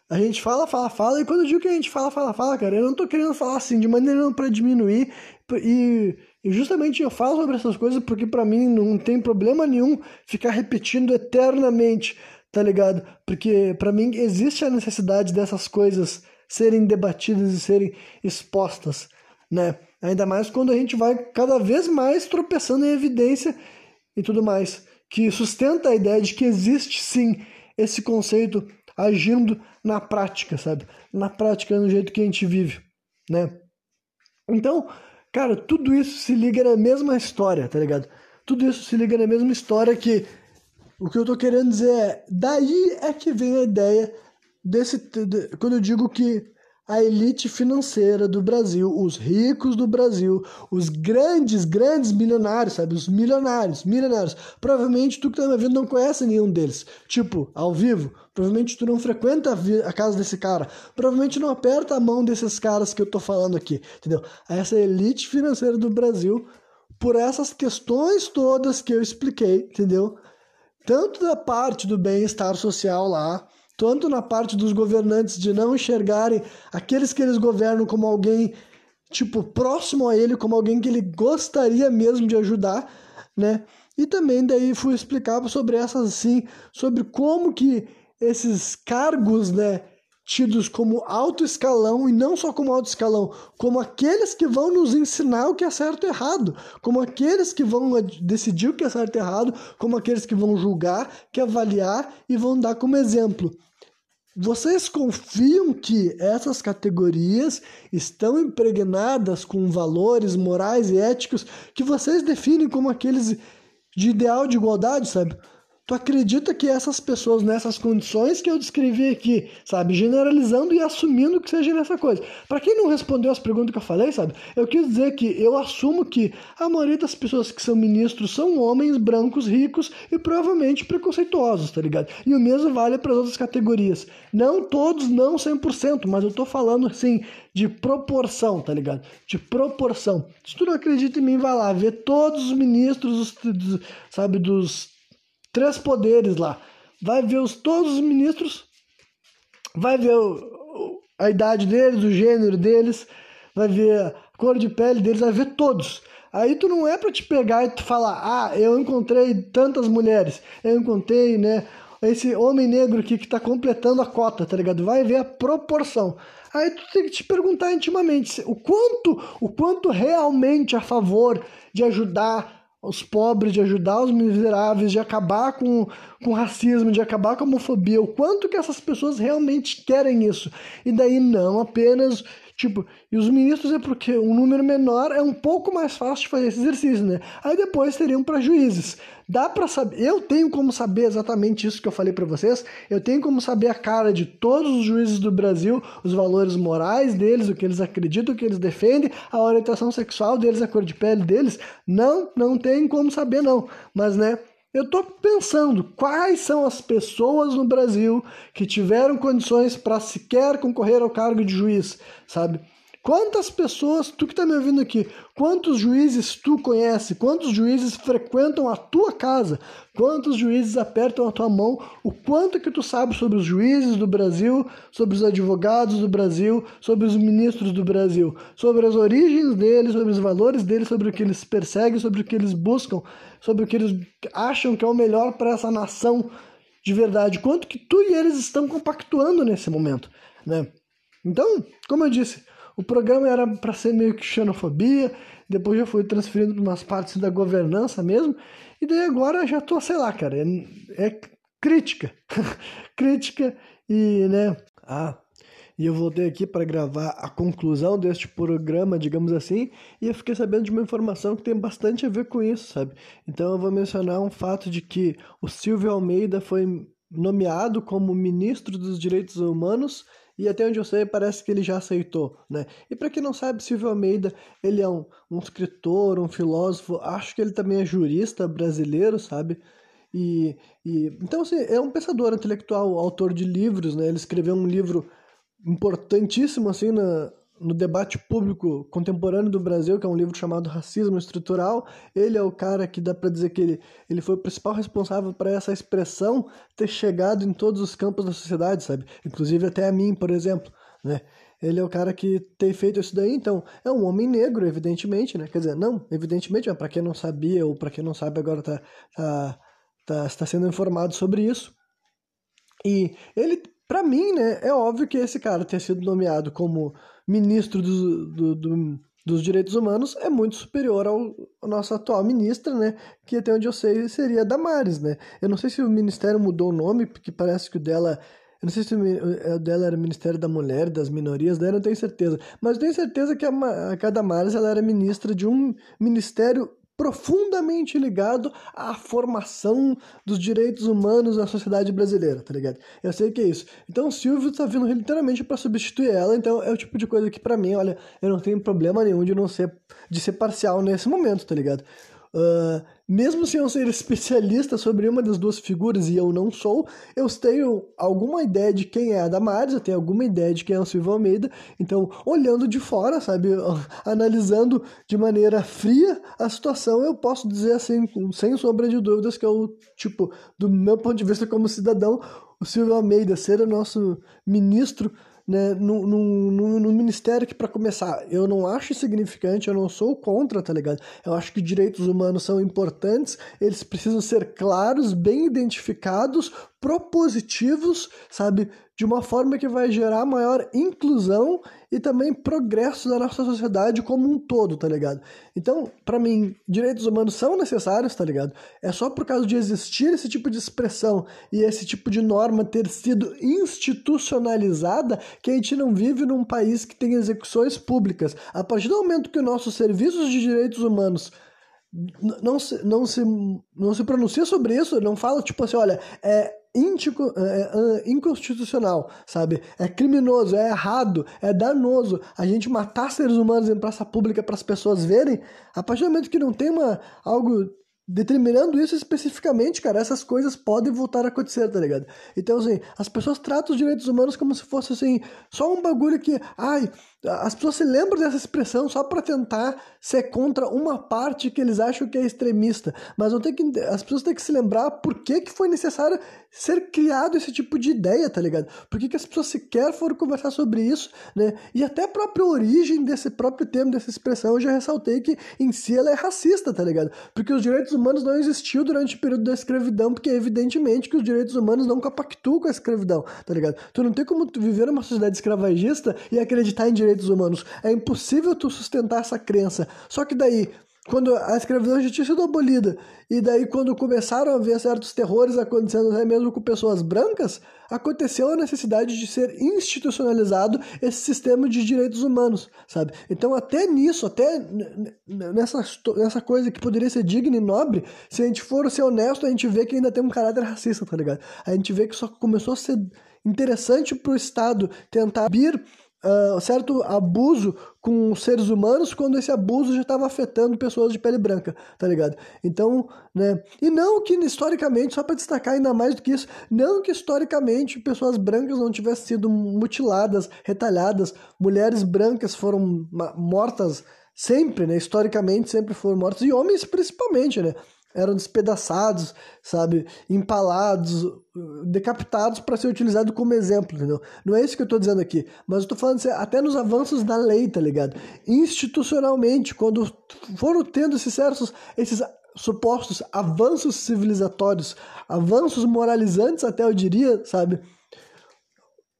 a gente fala, fala, fala, e quando eu digo que a gente fala, fala, fala, cara, eu não tô querendo falar assim de maneira para diminuir, e, e, justamente eu falo sobre essas coisas porque para mim não tem problema nenhum ficar repetindo eternamente, tá ligado? Porque para mim existe a necessidade dessas coisas serem debatidas e serem expostas, né? Ainda mais quando a gente vai cada vez mais tropeçando em evidência e tudo mais, que sustenta a ideia de que existe sim esse conceito agindo na prática, sabe? Na prática, no jeito que a gente vive, né? Então, cara, tudo isso se liga na mesma história, tá ligado? Tudo isso se liga na mesma história que o que eu tô querendo dizer é, daí é que vem a ideia desse quando eu digo que a elite financeira do Brasil, os ricos do Brasil, os grandes, grandes milionários, sabe? Os milionários, milionários. Provavelmente tu que tá me vendo não conhece nenhum deles. Tipo, ao vivo, provavelmente tu não frequenta a casa desse cara. Provavelmente não aperta a mão desses caras que eu tô falando aqui, entendeu? Essa elite financeira do Brasil, por essas questões todas que eu expliquei, entendeu? Tanto da parte do bem-estar social lá, tanto na parte dos governantes de não enxergarem aqueles que eles governam como alguém tipo próximo a ele, como alguém que ele gostaria mesmo de ajudar, né? E também daí fui explicar sobre essas assim, sobre como que esses cargos, né, tidos como alto escalão e não só como alto escalão, como aqueles que vão nos ensinar o que é certo e errado, como aqueles que vão decidir o que é certo e errado, como aqueles que vão julgar, que avaliar e vão dar como exemplo. Vocês confiam que essas categorias estão impregnadas com valores morais e éticos que vocês definem como aqueles de ideal de igualdade, sabe? Tu acredita que essas pessoas nessas condições que eu descrevi aqui, sabe, generalizando e assumindo que seja nessa coisa. Para quem não respondeu as perguntas que eu falei, sabe, eu quis dizer que eu assumo que a maioria das pessoas que são ministros são homens brancos ricos e provavelmente preconceituosos, tá ligado? E o mesmo vale para as outras categorias. Não todos, não 100%, mas eu tô falando assim de proporção, tá ligado? De proporção. Se tu não acredita em mim, vai lá ver todos os ministros, sabe, dos três poderes lá. Vai ver os, todos os ministros, vai ver o, a idade deles, o gênero deles, vai ver a cor de pele deles, vai ver todos. Aí tu não é para te pegar e tu falar, ah, eu encontrei tantas mulheres, eu encontrei, né, esse homem negro aqui que tá completando a cota, tá ligado? Vai ver a proporção. Aí tu tem que te perguntar intimamente o quanto, o quanto realmente a favor de ajudar os pobres, de ajudar os miseráveis, de acabar com, com o racismo, de acabar com a homofobia, o quanto que essas pessoas realmente querem isso. E daí não apenas Tipo, e os ministros é porque um número menor é um pouco mais fácil de fazer esse exercício, né? Aí depois teriam para juízes. Dá para saber, eu tenho como saber exatamente isso que eu falei para vocês. Eu tenho como saber a cara de todos os juízes do Brasil, os valores morais deles, o que eles acreditam, o que eles defendem, a orientação sexual deles, a cor de pele deles. Não, não tem como saber não. Mas né, eu estou pensando quais são as pessoas no Brasil que tiveram condições para sequer concorrer ao cargo de juiz, sabe? Quantas pessoas, tu que está me ouvindo aqui, quantos juízes tu conhece? Quantos juízes frequentam a tua casa? Quantos juízes apertam a tua mão? O quanto que tu sabe sobre os juízes do Brasil, sobre os advogados do Brasil, sobre os ministros do Brasil, sobre as origens deles, sobre os valores deles, sobre o que eles perseguem, sobre o que eles buscam, sobre o que eles acham que é o melhor para essa nação de verdade? Quanto que tu e eles estão compactuando nesse momento, né? Então, como eu disse, o programa era para ser meio que xenofobia, depois já foi transferindo para umas partes da governança mesmo, e daí agora já tô, sei lá, cara, é, é crítica. crítica e, né, ah, e eu voltei aqui para gravar a conclusão deste programa, digamos assim, e eu fiquei sabendo de uma informação que tem bastante a ver com isso, sabe? Então eu vou mencionar um fato de que o Silvio Almeida foi nomeado como ministro dos Direitos Humanos e até onde eu sei, parece que ele já aceitou, né? E para quem não sabe, Silvio Almeida, ele é um, um escritor, um filósofo, acho que ele também é jurista brasileiro, sabe? E, e então, assim, é um pensador intelectual, autor de livros, né? Ele escreveu um livro importantíssimo, assim, na, no debate público contemporâneo do Brasil, que é um livro chamado Racismo Estrutural, ele é o cara que dá para dizer que ele, ele foi o principal responsável para essa expressão ter chegado em todos os campos da sociedade, sabe? Inclusive até a mim, por exemplo, né? Ele é o cara que tem feito isso daí, então é um homem negro, evidentemente, né? Quer dizer, não, evidentemente, mas para quem não sabia ou para quem não sabe agora tá, tá, tá, está sendo informado sobre isso. E ele, para mim, né, é óbvio que esse cara ter sido nomeado como ministro do, do, do, dos Direitos Humanos é muito superior ao, ao nosso atual ministra, né? Que até onde eu sei seria Damares, né? Eu não sei se o ministério mudou o nome, porque parece que o dela eu não sei se o dela era Ministério da Mulher, das minorias, daí eu não tenho certeza. Mas eu tenho certeza que a, a Damares ela era ministra de um ministério profundamente ligado à formação dos direitos humanos na sociedade brasileira, tá ligado? Eu sei que é isso. Então o Silvio tá vindo literalmente para substituir ela, então é o tipo de coisa que para mim, olha, eu não tenho problema nenhum de não ser de ser parcial nesse momento, tá ligado? Uh, mesmo sem eu ser especialista sobre uma das duas figuras, e eu não sou, eu tenho alguma ideia de quem é a Damares, eu tenho alguma ideia de quem é o Silvio Almeida, então, olhando de fora, sabe, analisando de maneira fria a situação, eu posso dizer assim, sem sombra de dúvidas, que o tipo, do meu ponto de vista como cidadão, o Silvio Almeida ser o nosso ministro né, no, no, no, ministério que, para começar, eu não acho significante, eu não sou contra, tá ligado? Eu acho que direitos humanos são importantes, eles precisam ser claros, bem identificados, propositivos, sabe? De uma forma que vai gerar maior inclusão e também progresso da nossa sociedade como um todo, tá ligado? Então, para mim, direitos humanos são necessários, tá ligado? É só por causa de existir esse tipo de expressão e esse tipo de norma ter sido institucionalizada que a gente não vive num país que tem execuções públicas. A partir do momento que nossos serviços de direitos humanos não se, não se, não se pronuncia sobre isso, não fala tipo assim, olha, é, inconstitucional, sabe? É criminoso, é errado, é danoso a gente matar seres humanos em praça pública para as pessoas verem. A partir do momento que não tem uma, algo determinando isso especificamente, cara, essas coisas podem voltar a acontecer, tá ligado? Então, assim, as pessoas tratam os direitos humanos como se fosse, assim, só um bagulho que, ai, as pessoas se lembram dessa expressão só para tentar ser contra uma parte que eles acham que é extremista. Mas não tem que, as pessoas têm que se lembrar por que, que foi necessário ser criado esse tipo de ideia, tá ligado? Por que, que as pessoas sequer foram conversar sobre isso, né? E até a própria origem desse próprio termo, dessa expressão, eu já ressaltei que em si ela é racista, tá ligado? Porque os direitos humanos não existiu durante o período da escravidão, porque evidentemente que os direitos humanos não compactuam com a escravidão, tá ligado? Tu não tem como viver numa sociedade escravagista e acreditar em direitos direitos humanos. É impossível tu sustentar essa crença. Só que daí, quando a escravidão já tinha sido abolida, e daí quando começaram a ver certos terrores acontecendo até mesmo com pessoas brancas, aconteceu a necessidade de ser institucionalizado esse sistema de direitos humanos, sabe? Então até nisso, até nessa, nessa coisa que poderia ser digna e nobre, se a gente for ser honesto, a gente vê que ainda tem um caráter racista, tá ligado? A gente vê que só começou a ser interessante para o Estado tentar vir uh, certo abuso com seres humanos quando esse abuso já estava afetando pessoas de pele branca, tá ligado? Então, né? E não que historicamente, só para destacar ainda mais do que isso, não que historicamente pessoas brancas não tivessem sido mutiladas, retalhadas, mulheres brancas foram mortas sempre, né? Historicamente sempre foram mortas e homens principalmente, né? Eram despedaçados, sabe, empalados, decapitados para ser utilizado como exemplo, entendeu? Não é isso que eu estou dizendo aqui, mas eu estou falando assim, até nos avanços da lei, tá ligado? Institucionalmente, quando foram tendo esses certos, esses supostos avanços civilizatórios, avanços moralizantes até eu diria, sabe?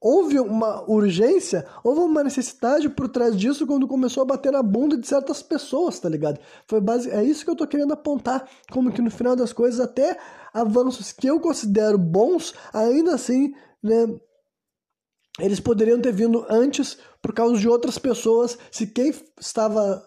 Houve uma urgência, houve uma necessidade por trás disso quando começou a bater na bunda de certas pessoas, tá ligado? Foi base... É isso que eu tô querendo apontar, como que no final das coisas, até avanços que eu considero bons, ainda assim, né, eles poderiam ter vindo antes por causa de outras pessoas, se quem estava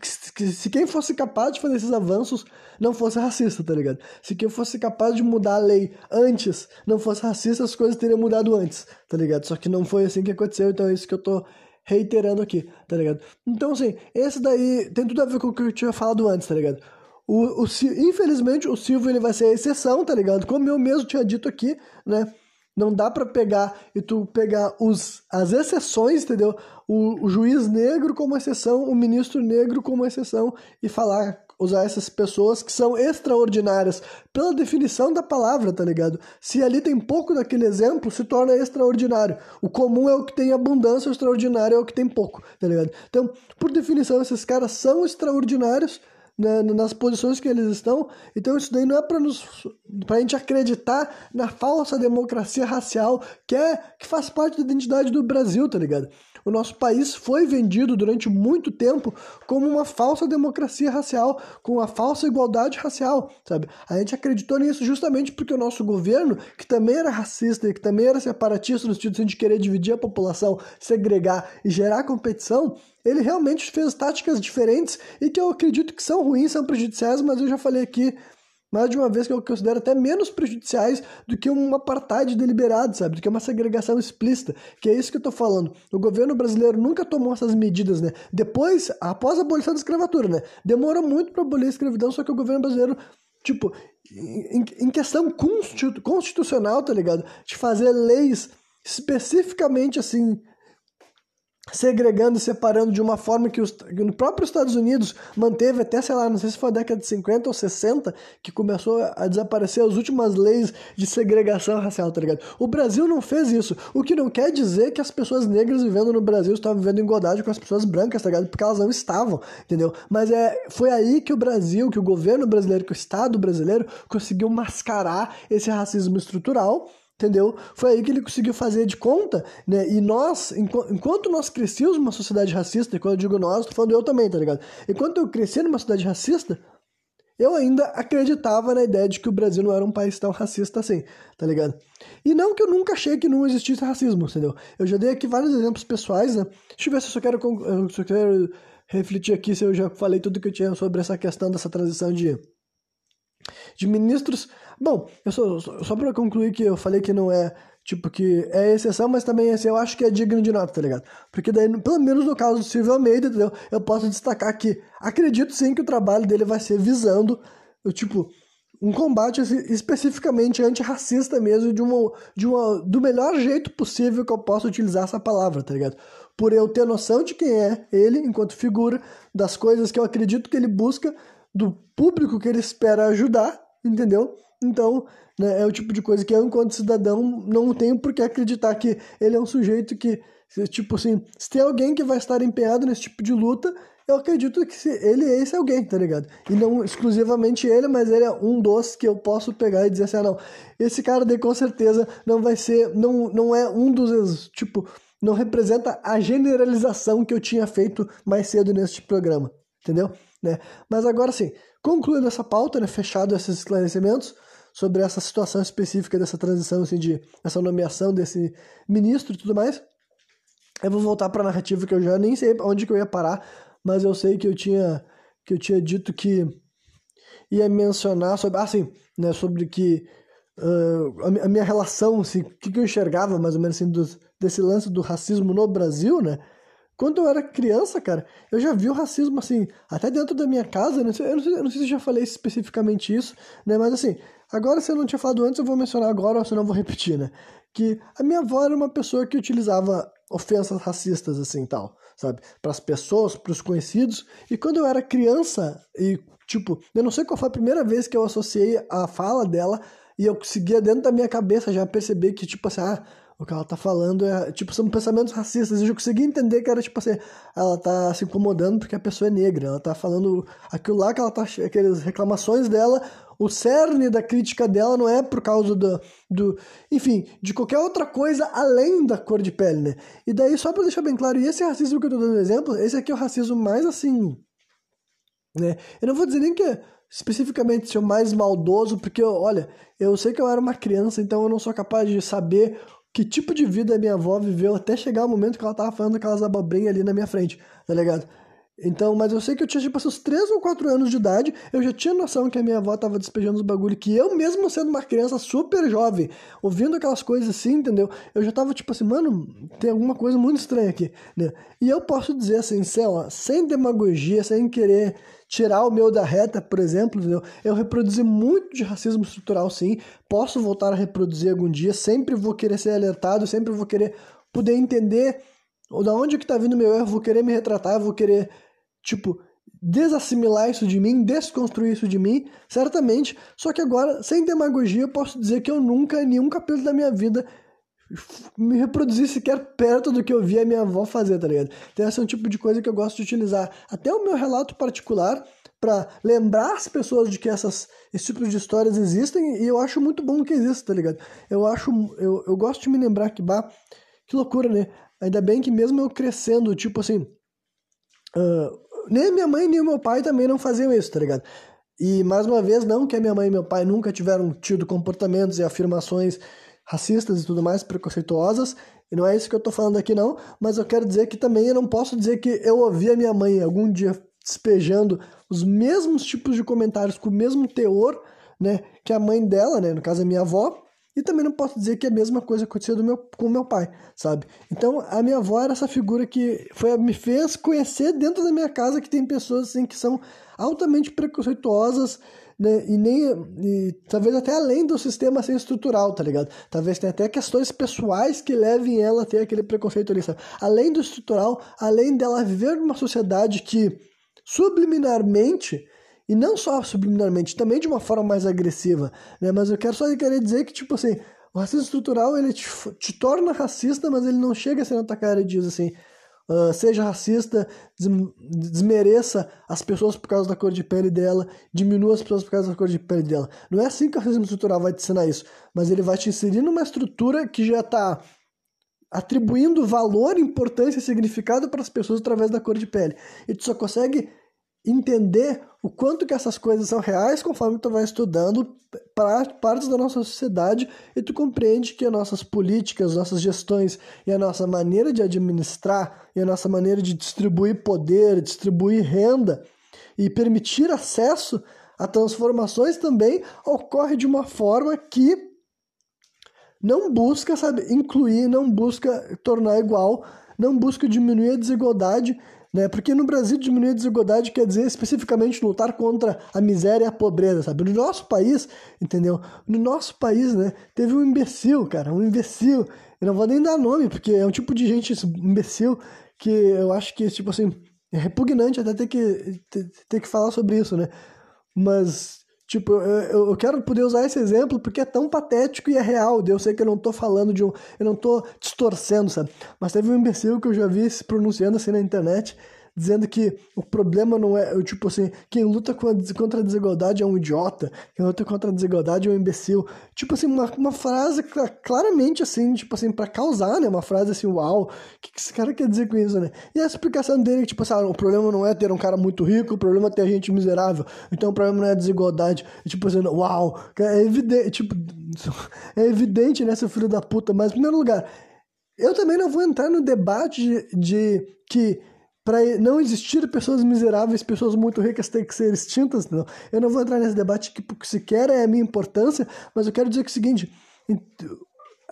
que se quem fosse capaz de fazer esses avanços não fosse racista, tá ligado? Se quem fosse capaz de mudar a lei antes não fosse racista, as coisas teriam mudado antes, tá ligado? Só que não foi assim que aconteceu, então é isso que eu tô reiterando aqui, tá ligado? Então, assim, esse daí tem tudo a ver com o que eu tinha falado antes, tá ligado? O, o, infelizmente, o Silvio ele vai ser a exceção, tá ligado? Como eu mesmo tinha dito aqui, né? Não dá para pegar e tu pegar os, as exceções, entendeu? O, o, juiz negro como exceção, o ministro negro como exceção e falar, usar essas pessoas que são extraordinárias pela definição da palavra, tá ligado? Se ali tem pouco daquele exemplo, se torna extraordinário. O comum é o que tem abundância, o extraordinário é o que tem pouco, tá ligado? Então, por definição, esses caras são extraordinários né, nas posições que eles estão. Então isso daí não é para nos para a gente acreditar na falsa democracia racial que é que faz parte da identidade do Brasil, tá ligado? O nosso país foi vendido durante muito tempo como uma falsa democracia racial, com uma falsa igualdade racial, sabe? A gente acreditou nisso justamente porque o nosso governo, que também era racista e que também era separatista no sentido de querer dividir a população, segregar e gerar competição, ele realmente fez táticas diferentes e que eu acredito que são ruins, são prejudiciais, mas eu já falei aqui mais de uma vez que eu considero até menos prejudiciais do que um apartheid deliberado, sabe? Do que uma segregação explícita, que é isso que eu tô falando. O governo brasileiro nunca tomou essas medidas, né? Depois, após a abolição da escravatura, né? Demorou muito para abolir a escravidão, só que o governo brasileiro, tipo, em questão constitucional, tá ligado? De fazer leis especificamente assim segregando e separando de uma forma que, os, que no próprio Estados Unidos manteve até, sei lá, não sei se foi a década de 50 ou 60, que começou a desaparecer as últimas leis de segregação racial, tá ligado? O Brasil não fez isso, o que não quer dizer que as pessoas negras vivendo no Brasil estavam vivendo em igualdade com as pessoas brancas, tá ligado? Porque elas não estavam, entendeu? Mas é, foi aí que o Brasil, que o governo brasileiro, que o Estado brasileiro conseguiu mascarar esse racismo estrutural entendeu? Foi aí que ele conseguiu fazer de conta, né? E nós, enquanto nós crescíamos numa sociedade racista, e quando eu digo nós, tô falando eu também, tá ligado? Enquanto eu cresci numa sociedade racista, eu ainda acreditava na ideia de que o Brasil não era um país tão racista assim, tá ligado? E não que eu nunca achei que não existisse racismo, entendeu? Eu já dei aqui vários exemplos pessoais, né? Deixa eu ver se eu só quero, eu quero refletir aqui se eu já falei tudo que eu tinha sobre essa questão dessa transição de, de ministros. Bom, eu só, só para concluir que eu falei que não é Tipo, que é exceção, mas também assim, eu acho que é digno de nota, tá ligado? Porque daí, pelo menos no caso do Silvio Almeida, entendeu? Eu posso destacar que acredito sim que o trabalho dele vai ser visando, eu, tipo, um combate assim, especificamente antirracista mesmo, de uma, de uma, do melhor jeito possível que eu possa utilizar essa palavra, tá ligado? Por eu ter noção de quem é ele enquanto figura, das coisas que eu acredito que ele busca, do público que ele espera ajudar, entendeu? Então, né, é o tipo de coisa que eu, enquanto cidadão, não tenho por que acreditar que ele é um sujeito que, tipo assim, se tem alguém que vai estar empenhado nesse tipo de luta, eu acredito que ele é esse alguém, tá ligado? E não exclusivamente ele, mas ele é um dos que eu posso pegar e dizer assim, ah, não, esse cara daí com certeza não vai ser, não, não é um dos, tipo, não representa a generalização que eu tinha feito mais cedo neste programa, entendeu? Né? Mas agora sim, concluindo essa pauta, né, fechado esses esclarecimentos, sobre essa situação específica dessa transição, assim, de essa nomeação desse ministro e tudo mais. Eu vou voltar para a narrativa que eu já nem sei onde que eu ia parar, mas eu sei que eu tinha que eu tinha dito que ia mencionar sobre, ah, né, sobre que uh, a, minha relação, assim, o que, que eu enxergava mais ou menos assim, do, desse lance do racismo no Brasil, né? Quando eu era criança, cara, eu já vi o racismo assim, até dentro da minha casa, né? eu, não sei, eu não sei se já falei especificamente isso, né? Mas assim, Agora, se eu não tinha falado antes, eu vou mencionar agora, senão eu vou repetir, né? Que a minha avó era uma pessoa que utilizava ofensas racistas, assim, tal, sabe? Para as pessoas, para os conhecidos. E quando eu era criança, e, tipo, eu não sei qual foi a primeira vez que eu associei a fala dela e eu conseguia, dentro da minha cabeça, já perceber que, tipo assim, ah, o que ela tá falando é, tipo, são pensamentos racistas. Eu consegui entender que era, tipo assim, ela tá se incomodando porque a pessoa é negra. Ela tá falando aquilo lá que ela tá, aquelas reclamações dela o cerne da crítica dela não é por causa do, do. Enfim, de qualquer outra coisa além da cor de pele, né? E daí, só pra deixar bem claro, e esse racismo que eu tô dando exemplo, esse aqui é o racismo mais assim. Né? Eu não vou dizer nem que é especificamente ser o mais maldoso, porque, olha, eu sei que eu era uma criança, então eu não sou capaz de saber que tipo de vida a minha avó viveu até chegar o momento que ela tava falando aquelas abobrinhas ali na minha frente, tá ligado? Então, mas eu sei que eu tinha, tipo, uns 3 ou 4 anos de idade, eu já tinha noção que a minha avó tava despejando os bagulho, que eu mesmo sendo uma criança super jovem, ouvindo aquelas coisas assim, entendeu? Eu já tava, tipo assim, mano, tem alguma coisa muito estranha aqui, né? E eu posso dizer assim, sei lá, sem demagogia, sem querer tirar o meu da reta, por exemplo, entendeu? Eu reproduzi muito de racismo estrutural, sim, posso voltar a reproduzir algum dia, sempre vou querer ser alertado, sempre vou querer poder entender ou da onde que tá vindo meu erro, vou querer me retratar, vou querer tipo, desassimilar isso de mim, desconstruir isso de mim, certamente. Só que agora, sem demagogia, eu posso dizer que eu nunca, em nenhum capítulo da minha vida, me reproduzi sequer perto do que eu via minha avó fazer, tá ligado? Então, esse é um tipo de coisa que eu gosto de utilizar. Até o meu relato particular para lembrar as pessoas de que essas, esse tipo de histórias existem e eu acho muito bom que exista, tá ligado? Eu acho, eu, eu gosto de me lembrar que, bah, que loucura, né? Ainda bem que mesmo eu crescendo, tipo assim, uh, nem minha mãe nem meu pai também não faziam isso, tá ligado? E mais uma vez, não que a minha mãe e meu pai nunca tiveram tido comportamentos e afirmações racistas e tudo mais, preconceituosas, e não é isso que eu tô falando aqui não, mas eu quero dizer que também eu não posso dizer que eu ouvi a minha mãe algum dia despejando os mesmos tipos de comentários com o mesmo teor, né, que a mãe dela, né, no caso a minha avó, e também não posso dizer que é a mesma coisa aconteceu do meu, com meu pai, sabe? Então, a minha avó era essa figura que foi, me fez conhecer dentro da minha casa que tem pessoas assim que são altamente preconceituosas, né? E nem. E, talvez até além do sistema assim, estrutural, tá ligado? Talvez tenha até questões pessoais que levem ela a ter aquele preconceito ali, sabe? Além do estrutural, além dela viver numa sociedade que subliminarmente e não só subliminarmente, também de uma forma mais agressiva, né? Mas eu quero só querer dizer que, tipo assim, o racismo estrutural, ele te, te torna racista, mas ele não chega assim na tua cara e diz assim, uh, seja racista, desmereça as pessoas por causa da cor de pele dela, diminua as pessoas por causa da cor de pele dela. Não é assim que o racismo estrutural vai te ensinar isso, mas ele vai te inserir numa estrutura que já está atribuindo valor, importância e significado para as pessoas através da cor de pele. E tu só consegue entender o quanto que essas coisas são reais conforme tu vai estudando partes da nossa sociedade e tu compreende que as nossas políticas, nossas gestões e a nossa maneira de administrar e a nossa maneira de distribuir poder, distribuir renda e permitir acesso a transformações também ocorre de uma forma que não busca, sabe, incluir, não busca tornar igual, não busca diminuir a desigualdade né? Porque no Brasil diminuir a desigualdade quer dizer especificamente lutar contra a miséria e a pobreza, sabe? No nosso país, entendeu? No nosso país, né, teve um imbecil, cara, um imbecil. Eu não vou nem dar nome, porque é um tipo de gente imbecil que eu acho que, tipo assim, é repugnante até ter que, ter, ter que falar sobre isso, né? Mas Tipo, eu, eu quero poder usar esse exemplo porque é tão patético e é real. Eu sei que eu não tô falando de um. Eu não tô distorcendo, sabe? Mas teve um imbecil que eu já vi se pronunciando assim na internet dizendo que o problema não é, tipo assim, quem luta contra a desigualdade é um idiota, quem luta contra a desigualdade é um imbecil. Tipo assim, uma, uma frase claramente assim, tipo assim, para causar, né? Uma frase assim, uau, o que, que esse cara quer dizer com isso, né? E a explicação dele, tipo assim, ah, o problema não é ter um cara muito rico, o problema é ter gente miserável, então o problema não é a desigualdade. E, tipo assim, uau, é evidente, tipo, é evidente, né, seu filho da puta, mas em primeiro lugar, eu também não vou entrar no debate de, de que para não existir pessoas miseráveis, pessoas muito ricas têm que ser extintas. Não. Eu não vou entrar nesse debate que sequer é a minha importância, mas eu quero dizer que é o seguinte,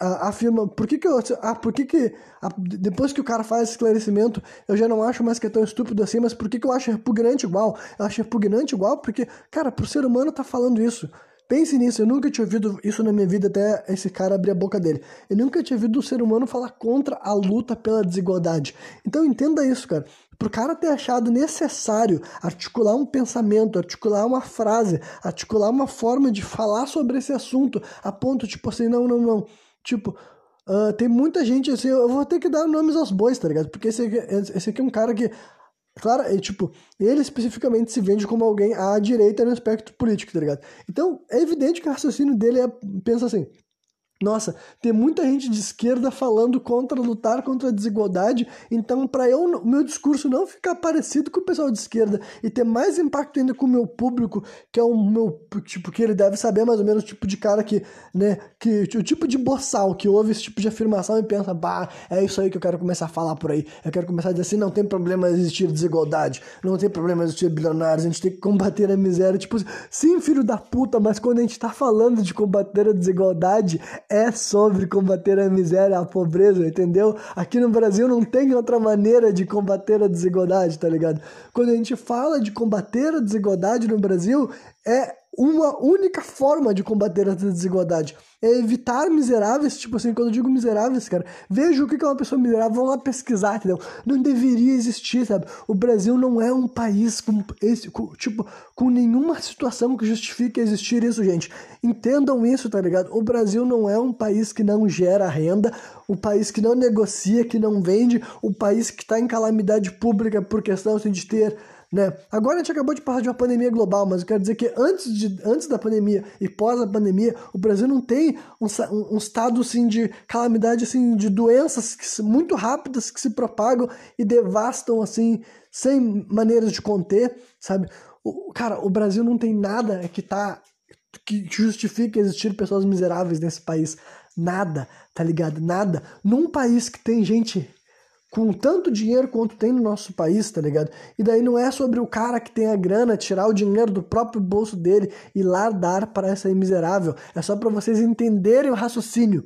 afirma, por que que eu, ah, por que que, depois que o cara faz esse esclarecimento, eu já não acho mais que é tão estúpido assim, mas por que que eu acho repugnante igual? Eu acho repugnante igual porque, cara, pro ser humano tá falando isso. Pense nisso, eu nunca tinha ouvido isso na minha vida até esse cara abrir a boca dele. Eu nunca tinha ouvido o ser humano falar contra a luta pela desigualdade. Então entenda isso, cara. Pro cara ter achado necessário articular um pensamento, articular uma frase, articular uma forma de falar sobre esse assunto, a ponto, tipo assim, não, não, não. Tipo, uh, tem muita gente assim, eu vou ter que dar nomes aos bois, tá ligado? Porque esse aqui, esse aqui é um cara que Claro, é, tipo, ele especificamente se vende como alguém à direita no aspecto político, tá ligado? Então, é evidente que o raciocínio dele é, pensa assim, nossa, tem muita gente de esquerda falando contra lutar contra a desigualdade, então para eu meu discurso não ficar parecido com o pessoal de esquerda e ter mais impacto ainda com o meu público, que é o meu tipo que ele deve saber mais ou menos o tipo de cara que, né, que o tipo de boçal que ouve esse tipo de afirmação e pensa, bah, é isso aí que eu quero começar a falar por aí. Eu quero começar a dizer assim, não tem problema existir desigualdade, não tem problema existir bilionários, a gente tem que combater a miséria, tipo, sim, filho da puta, mas quando a gente tá falando de combater a desigualdade, é sobre combater a miséria, a pobreza, entendeu? Aqui no Brasil não tem outra maneira de combater a desigualdade, tá ligado? Quando a gente fala de combater a desigualdade no Brasil, é uma única forma de combater essa desigualdade. É evitar miseráveis, tipo assim, quando eu digo miseráveis, cara, veja o que é uma pessoa miserável, vão lá pesquisar, entendeu? Não deveria existir, sabe? O Brasil não é um país com esse, com, tipo, com nenhuma situação que justifique existir isso, gente. Entendam isso, tá ligado? O Brasil não é um país que não gera renda, o um país que não negocia, que não vende, o um país que está em calamidade pública por questão assim, de ter né? Agora a gente acabou de passar de uma pandemia global, mas eu quero dizer que antes, de, antes da pandemia e pós a pandemia, o Brasil não tem um, um, estado assim, de calamidade, assim, de doenças que, muito rápidas que se propagam e devastam assim, sem maneiras de conter, sabe? O, cara, o Brasil não tem nada que tá que justifique existir pessoas miseráveis nesse país. Nada, tá ligado? Nada. Num país que tem gente com tanto dinheiro quanto tem no nosso país, tá ligado? E daí não é sobre o cara que tem a grana tirar o dinheiro do próprio bolso dele e lá dar para essa miserável. É só para vocês entenderem o raciocínio.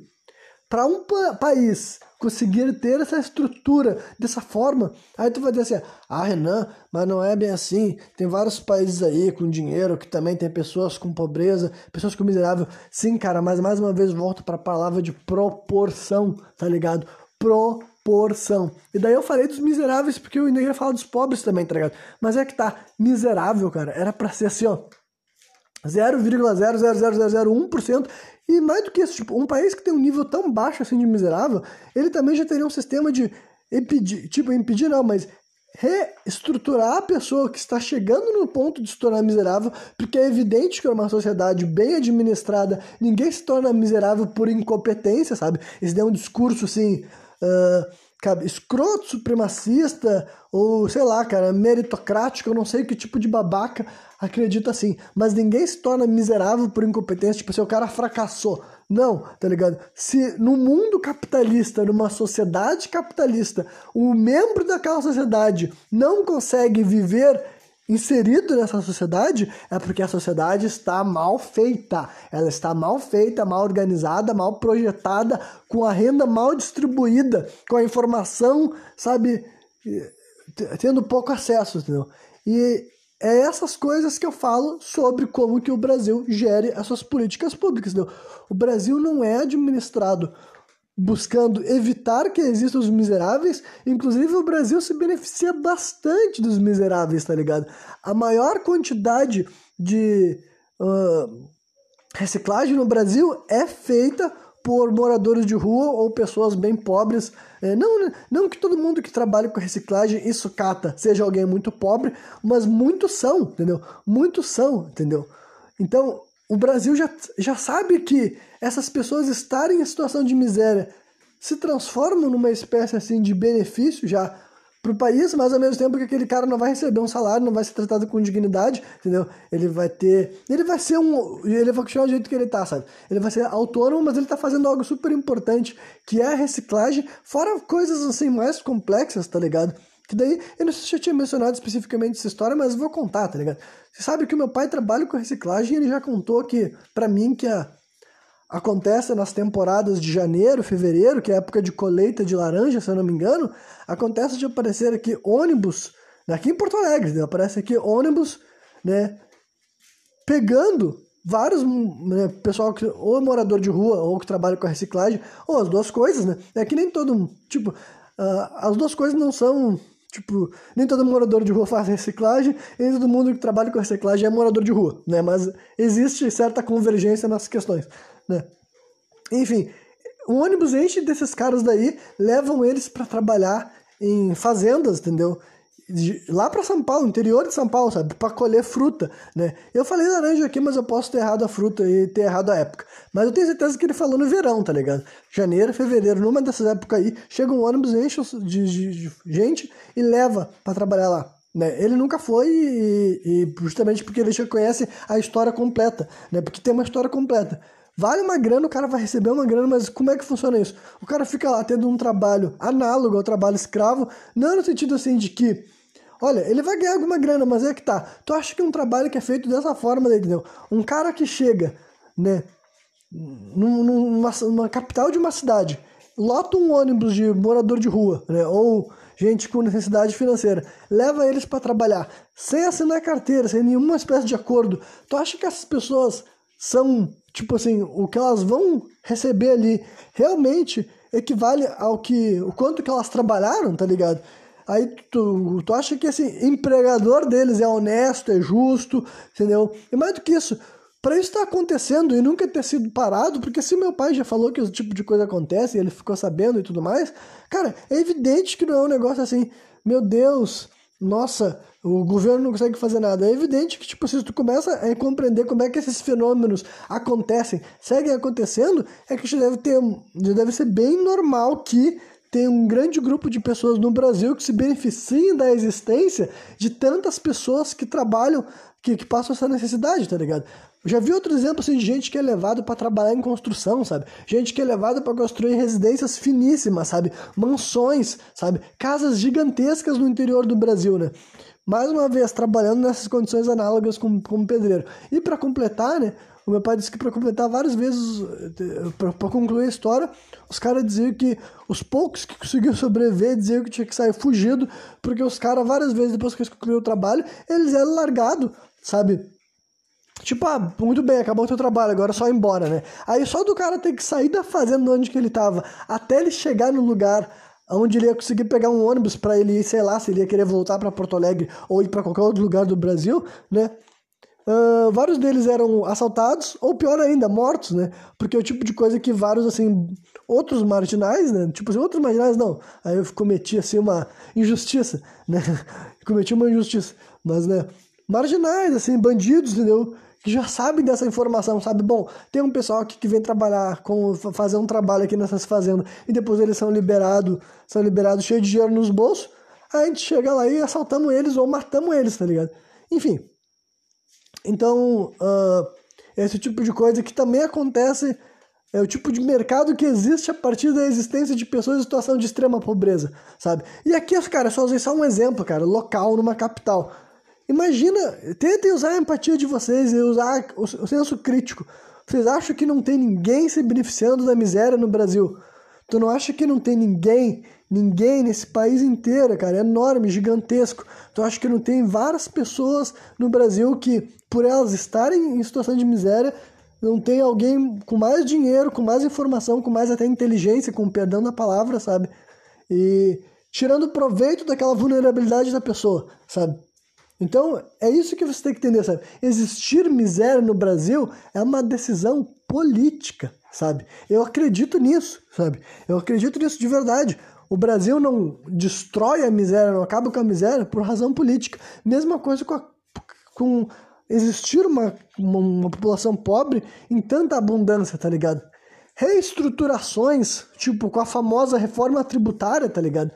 Para um pa país conseguir ter essa estrutura dessa forma, aí tu vai dizer assim: "Ah, Renan, mas não é bem assim. Tem vários países aí com dinheiro que também tem pessoas com pobreza, pessoas com miserável". Sim, cara, mas mais uma vez volto para a palavra de proporção, tá ligado? Proporção porção. E daí eu falei dos miseráveis, porque eu ainda ia falar dos pobres também, tá ligado? Mas é que tá, miserável, cara, era pra ser assim, ó, 0,00001%. E mais do que isso, tipo, um país que tem um nível tão baixo assim de miserável, ele também já teria um sistema de impedir, tipo, impedir não, mas reestruturar a pessoa que está chegando no ponto de se tornar miserável, porque é evidente que numa sociedade bem administrada, ninguém se torna miserável por incompetência, sabe? Esse é um discurso assim, uh, escroto, supremacista, ou sei lá, cara, meritocrático, eu não sei que tipo de babaca acredita assim, mas ninguém se torna miserável por incompetência, tipo, se o cara fracassou. Não, tá ligado? Se no mundo capitalista, numa sociedade capitalista, o membro daquela sociedade não consegue viver inserido nessa sociedade, é porque a sociedade está mal feita. Ela está mal feita, mal organizada, mal projetada, com a renda mal distribuída, com a informação, sabe, tendo pouco acesso, entendeu? E é essas coisas que eu falo sobre como que o Brasil gere as suas políticas públicas. Entendeu? O Brasil não é administrado buscando evitar que existam os miseráveis, inclusive o Brasil se beneficia bastante dos miseráveis, tá ligado? A maior quantidade de uh, reciclagem no Brasil é feita por moradores de rua ou pessoas bem pobres. É, não, não que todo mundo que trabalha com reciclagem e sucata seja alguém muito pobre, mas muitos são, entendeu? Muitos são, entendeu? Então, o Brasil já, já sabe que essas pessoas estarem em situação de miséria se transformam numa espécie assim de benefício já para o país, mas ao mesmo tempo que aquele cara não vai receber um salário, não vai ser tratado com dignidade, entendeu? Ele vai ter. Ele vai ser um. Ele vai continuar do jeito que ele tá, sabe? Ele vai ser autônomo, mas ele tá fazendo algo super importante, que é a reciclagem, fora coisas assim mais complexas, tá ligado? Que daí, eu não sei se eu tinha mencionado especificamente essa história, mas vou contar, tá ligado? Você sabe que o meu pai trabalha com reciclagem ele já contou que, para mim, que a acontece nas temporadas de janeiro, fevereiro, que é a época de colheita de laranja, se eu não me engano, acontece de aparecer aqui ônibus, aqui em Porto Alegre, né? aparece aqui ônibus, né, pegando vários, né, pessoal que ou é morador de rua ou que trabalha com a reciclagem, ou as duas coisas, né? É que nem todo, tipo, uh, as duas coisas não são Tipo, nem todo morador de rua faz reciclagem, nem todo mundo que trabalha com reciclagem é morador de rua, né? Mas existe certa convergência nessas questões né? Enfim, o ônibus enche desses caras daí, levam eles para trabalhar em fazendas, entendeu? De, lá para São Paulo, interior de São Paulo, sabe? Para colher fruta, né? Eu falei laranja aqui, mas eu posso ter errado a fruta e ter errado a época. Mas eu tenho certeza que ele falou no verão, tá ligado? Janeiro, fevereiro, numa dessas épocas aí, chega um ônibus, enche de, de, de gente e leva para trabalhar lá. Né? Ele nunca foi e, e, justamente porque ele já conhece a história completa, né? Porque tem uma história completa. Vale uma grana, o cara vai receber uma grana, mas como é que funciona isso? O cara fica lá tendo um trabalho análogo ao trabalho escravo, não no sentido assim de que, olha, ele vai ganhar alguma grana, mas é que tá. Tu acha que um trabalho que é feito dessa forma, entendeu? Um cara que chega, né, numa, numa capital de uma cidade, lota um ônibus de morador de rua, né, ou gente com necessidade financeira, leva eles para trabalhar, sem assinar carteira, sem nenhuma espécie de acordo. Tu acha que essas pessoas são tipo assim, o que elas vão receber ali realmente equivale ao que o quanto que elas trabalharam, tá ligado? Aí tu, tu acha que esse empregador deles é honesto, é justo, entendeu? E mais do que isso, para isso estar tá acontecendo e nunca ter sido parado, porque se meu pai já falou que esse tipo de coisa acontece e ele ficou sabendo e tudo mais, cara, é evidente que não é um negócio assim, meu Deus, nossa, o governo não consegue fazer nada. É evidente que, tipo, se tu começa a compreender como é que esses fenômenos acontecem, seguem acontecendo, é que já deve ter, já deve ser bem normal que tem um grande grupo de pessoas no Brasil que se beneficiem da existência de tantas pessoas que trabalham, que, que passam essa necessidade, tá ligado? Já vi outro exemplo assim, de gente que é levado para trabalhar em construção, sabe? Gente que é levado para construir residências finíssimas, sabe? Mansões, sabe? Casas gigantescas no interior do Brasil, né? Mais uma vez, trabalhando nessas condições análogas como, como pedreiro. E para completar, né? O meu pai disse que para completar várias vezes, para concluir a história, os caras diziam que os poucos que conseguiam sobreviver diziam que tinha que sair fugido, porque os caras, várias vezes depois que eles concluíram o trabalho, eles eram largados, sabe? Tipo, ah, muito bem, acabou o teu trabalho, agora é só ir embora, né? Aí só do cara ter que sair da fazenda onde que ele tava, até ele chegar no lugar onde ele ia conseguir pegar um ônibus para ele ir, sei lá, se ele ia querer voltar para Porto Alegre ou ir para qualquer outro lugar do Brasil, né? Uh, vários deles eram assaltados, ou pior ainda, mortos, né? Porque é o tipo de coisa que vários, assim, outros marginais, né? Tipo assim, outros marginais não. Aí eu cometi, assim, uma injustiça, né? cometi uma injustiça. Mas, né? Marginais, assim, bandidos, entendeu? Que já sabem dessa informação, sabe? Bom, tem um pessoal aqui que vem trabalhar, com, fazer um trabalho aqui nessas fazendas, e depois eles são liberados, são liberados cheios de dinheiro nos bolsos, aí a gente chega lá e assaltamos eles ou matamos eles, tá ligado? Enfim, então, uh, esse tipo de coisa que também acontece é o tipo de mercado que existe a partir da existência de pessoas em situação de extrema pobreza, sabe? E aqui, cara, só usei só um exemplo, cara, local numa capital. Imagina, tentem usar a empatia de vocês e usar o, senso crítico. Vocês acham que não tem ninguém se beneficiando da miséria no Brasil? Tu não acha que não tem ninguém, ninguém nesse país inteiro, cara, é enorme, gigantesco. Tu acha que não tem várias pessoas no Brasil que por elas estarem em situação de miséria, não tem alguém com mais dinheiro, com mais informação, com mais até inteligência, com perdão da palavra, sabe? E tirando proveito daquela vulnerabilidade da pessoa, sabe? Então, é isso que você tem que entender, sabe? Existir miséria no Brasil é uma decisão política, sabe? Eu acredito nisso, sabe? Eu acredito nisso de verdade. O Brasil não destrói a miséria, não acaba com a miséria por razão política. Mesma coisa com, a, com existir uma, uma, uma população pobre em tanta abundância, tá ligado? Reestruturações, tipo com a famosa reforma tributária, tá ligado?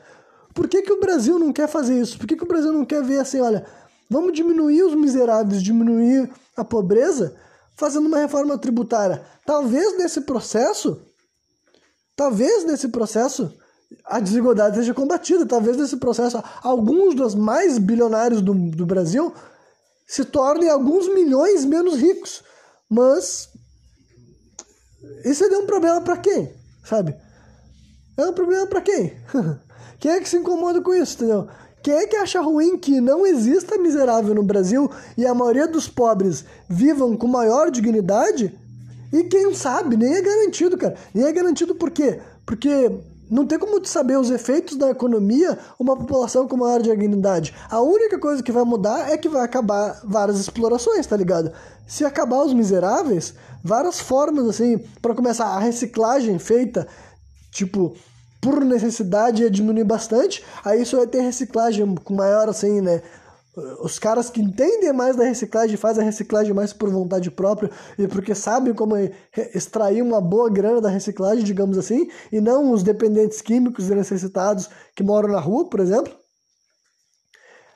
Por que, que o Brasil não quer fazer isso? Por que, que o Brasil não quer ver assim, olha, vamos diminuir os miseráveis, diminuir a pobreza, fazendo uma reforma tributária? Talvez nesse processo, talvez nesse processo a desigualdade seja combatida. Talvez nesse processo alguns dos mais bilionários do, do Brasil se tornem alguns milhões menos ricos. Mas isso é um problema para quem? Sabe? É um problema para quem? quem é que se incomoda com isso, entendeu? Quem é que acha ruim que não exista miserável no Brasil e a maioria dos pobres vivam com maior dignidade? E quem sabe, nem é garantido, cara. Nem é garantido por quê? Porque não tem como saber os efeitos da economia uma população com maior dignidade. A única coisa que vai mudar é que vai acabar várias explorações, tá ligado? Se acabar os miseráveis, várias formas, assim, para começar a reciclagem feita, tipo, por necessidade ia diminuir bastante, aí isso vai ter reciclagem com maior, assim, né? os caras que entendem mais da reciclagem fazem a reciclagem mais por vontade própria e porque sabem como extrair uma boa grana da reciclagem, digamos assim, e não os dependentes químicos necessitados que moram na rua, por exemplo.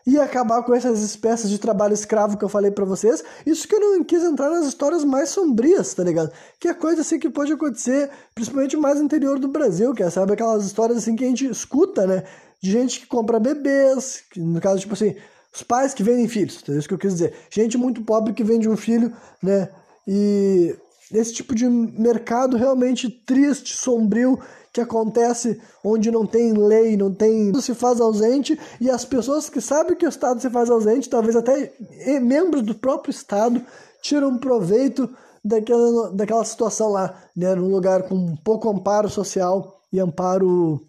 E acabar com essas espécies de trabalho escravo que eu falei para vocês. Isso que eu não quis entrar nas histórias mais sombrias, tá ligado? Que é coisa assim que pode acontecer, principalmente mais no interior do Brasil, que é, sabe, aquelas histórias assim que a gente escuta, né? De gente que compra bebês, que, no caso, tipo assim, os pais que vendem filhos, é isso que eu quis dizer. Gente muito pobre que vende um filho, né? E esse tipo de mercado realmente triste, sombrio, que acontece onde não tem lei, não tem. se faz ausente, e as pessoas que sabem que o Estado se faz ausente, talvez até membros do próprio Estado, tiram proveito daquela, daquela situação lá, né? Num lugar com pouco amparo social e amparo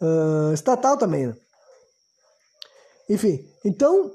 uh, estatal também, né? Enfim, então,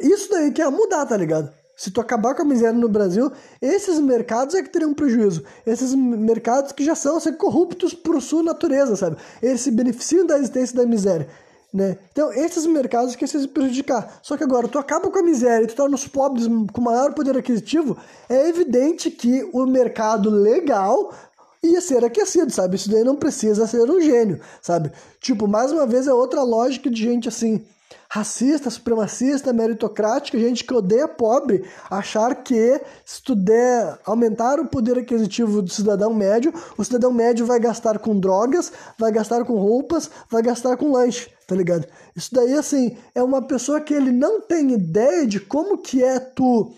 isso daí que é mudar, tá ligado? Se tu acabar com a miséria no Brasil, esses mercados é que teriam prejuízo. Esses mercados que já são assim, corruptos por sua natureza, sabe? Eles se beneficiam da existência da miséria. Né? Então, esses mercados que se prejudicar. Só que agora, tu acaba com a miséria e tu torna os pobres com maior poder aquisitivo, é evidente que o mercado legal ia ser aquecido, sabe? Isso daí não precisa ser um gênio, sabe? Tipo, mais uma vez é outra lógica de gente assim racista, supremacista, meritocrática, gente que odeia pobre, achar que se tu der aumentar o poder aquisitivo do cidadão médio, o cidadão médio vai gastar com drogas, vai gastar com roupas, vai gastar com lanche, tá ligado? Isso daí, assim, é uma pessoa que ele não tem ideia de como que é tu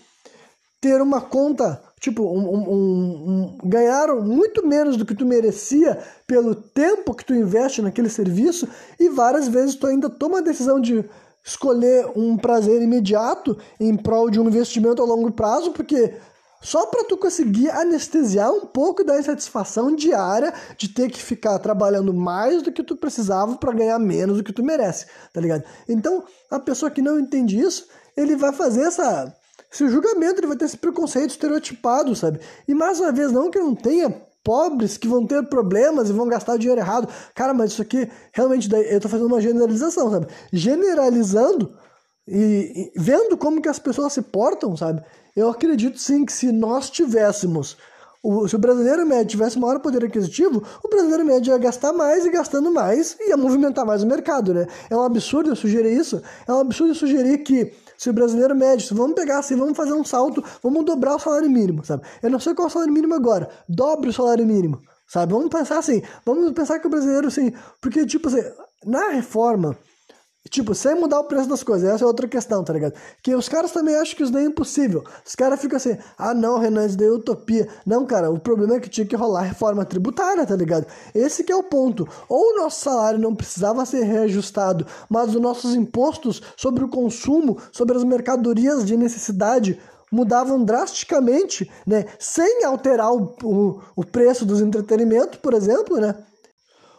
ter uma conta tipo, um, um, um, muito menos do que tu merecia pelo tempo que tu investe naquele serviço e várias vezes tu ainda toma a decisão de escolher um prazer imediato em prol de um investimento a longo prazo, porque só para tu conseguir anestesiar um pouco da insatisfação diária de ter que ficar trabalhando mais do que tu precisava para ganhar menos do que tu merece, tá ligado? Então, a pessoa que não entende isso, ele vai fazer essa esse julgamento, ele vai ter esse preconceito estereotipado, sabe? E mais uma vez, não que não tenha pobres que vão ter problemas e vão gastar o dinheiro errado. Cara, mas isso aqui realmente daí, eu tô fazendo uma generalização, sabe? Generalizando e, e, vendo como que as pessoas se portam, sabe? Eu acredito sim que se nós tivéssemos o, se o brasileiro médio tivesse maior poder aquisitivo, o brasileiro médio ia gastar mais e gastando mais ia movimentar mais o mercado, né? É um absurdo eu sugerir isso. É um absurdo eu sugerir que se o brasileiro médio, se vamos pegar assim, vamos fazer um salto, vamos dobrar o salário mínimo, sabe? Eu não sei qual é o salário mínimo agora, dobre o salário mínimo, sabe? Vamos pensar assim, vamos pensar que o brasileiro, assim, porque, tipo assim, na reforma, Tipo, sem mudar o preço das coisas, essa é outra questão, tá ligado? Que os caras também acham que isso daí é impossível. Os caras ficam assim, ah não, Renan, isso daí é utopia. Não, cara, o problema é que tinha que rolar reforma tributária, tá ligado? Esse que é o ponto. Ou o nosso salário não precisava ser reajustado, mas os nossos impostos sobre o consumo, sobre as mercadorias de necessidade mudavam drasticamente, né? Sem alterar o, o, o preço dos entretenimentos, por exemplo, né?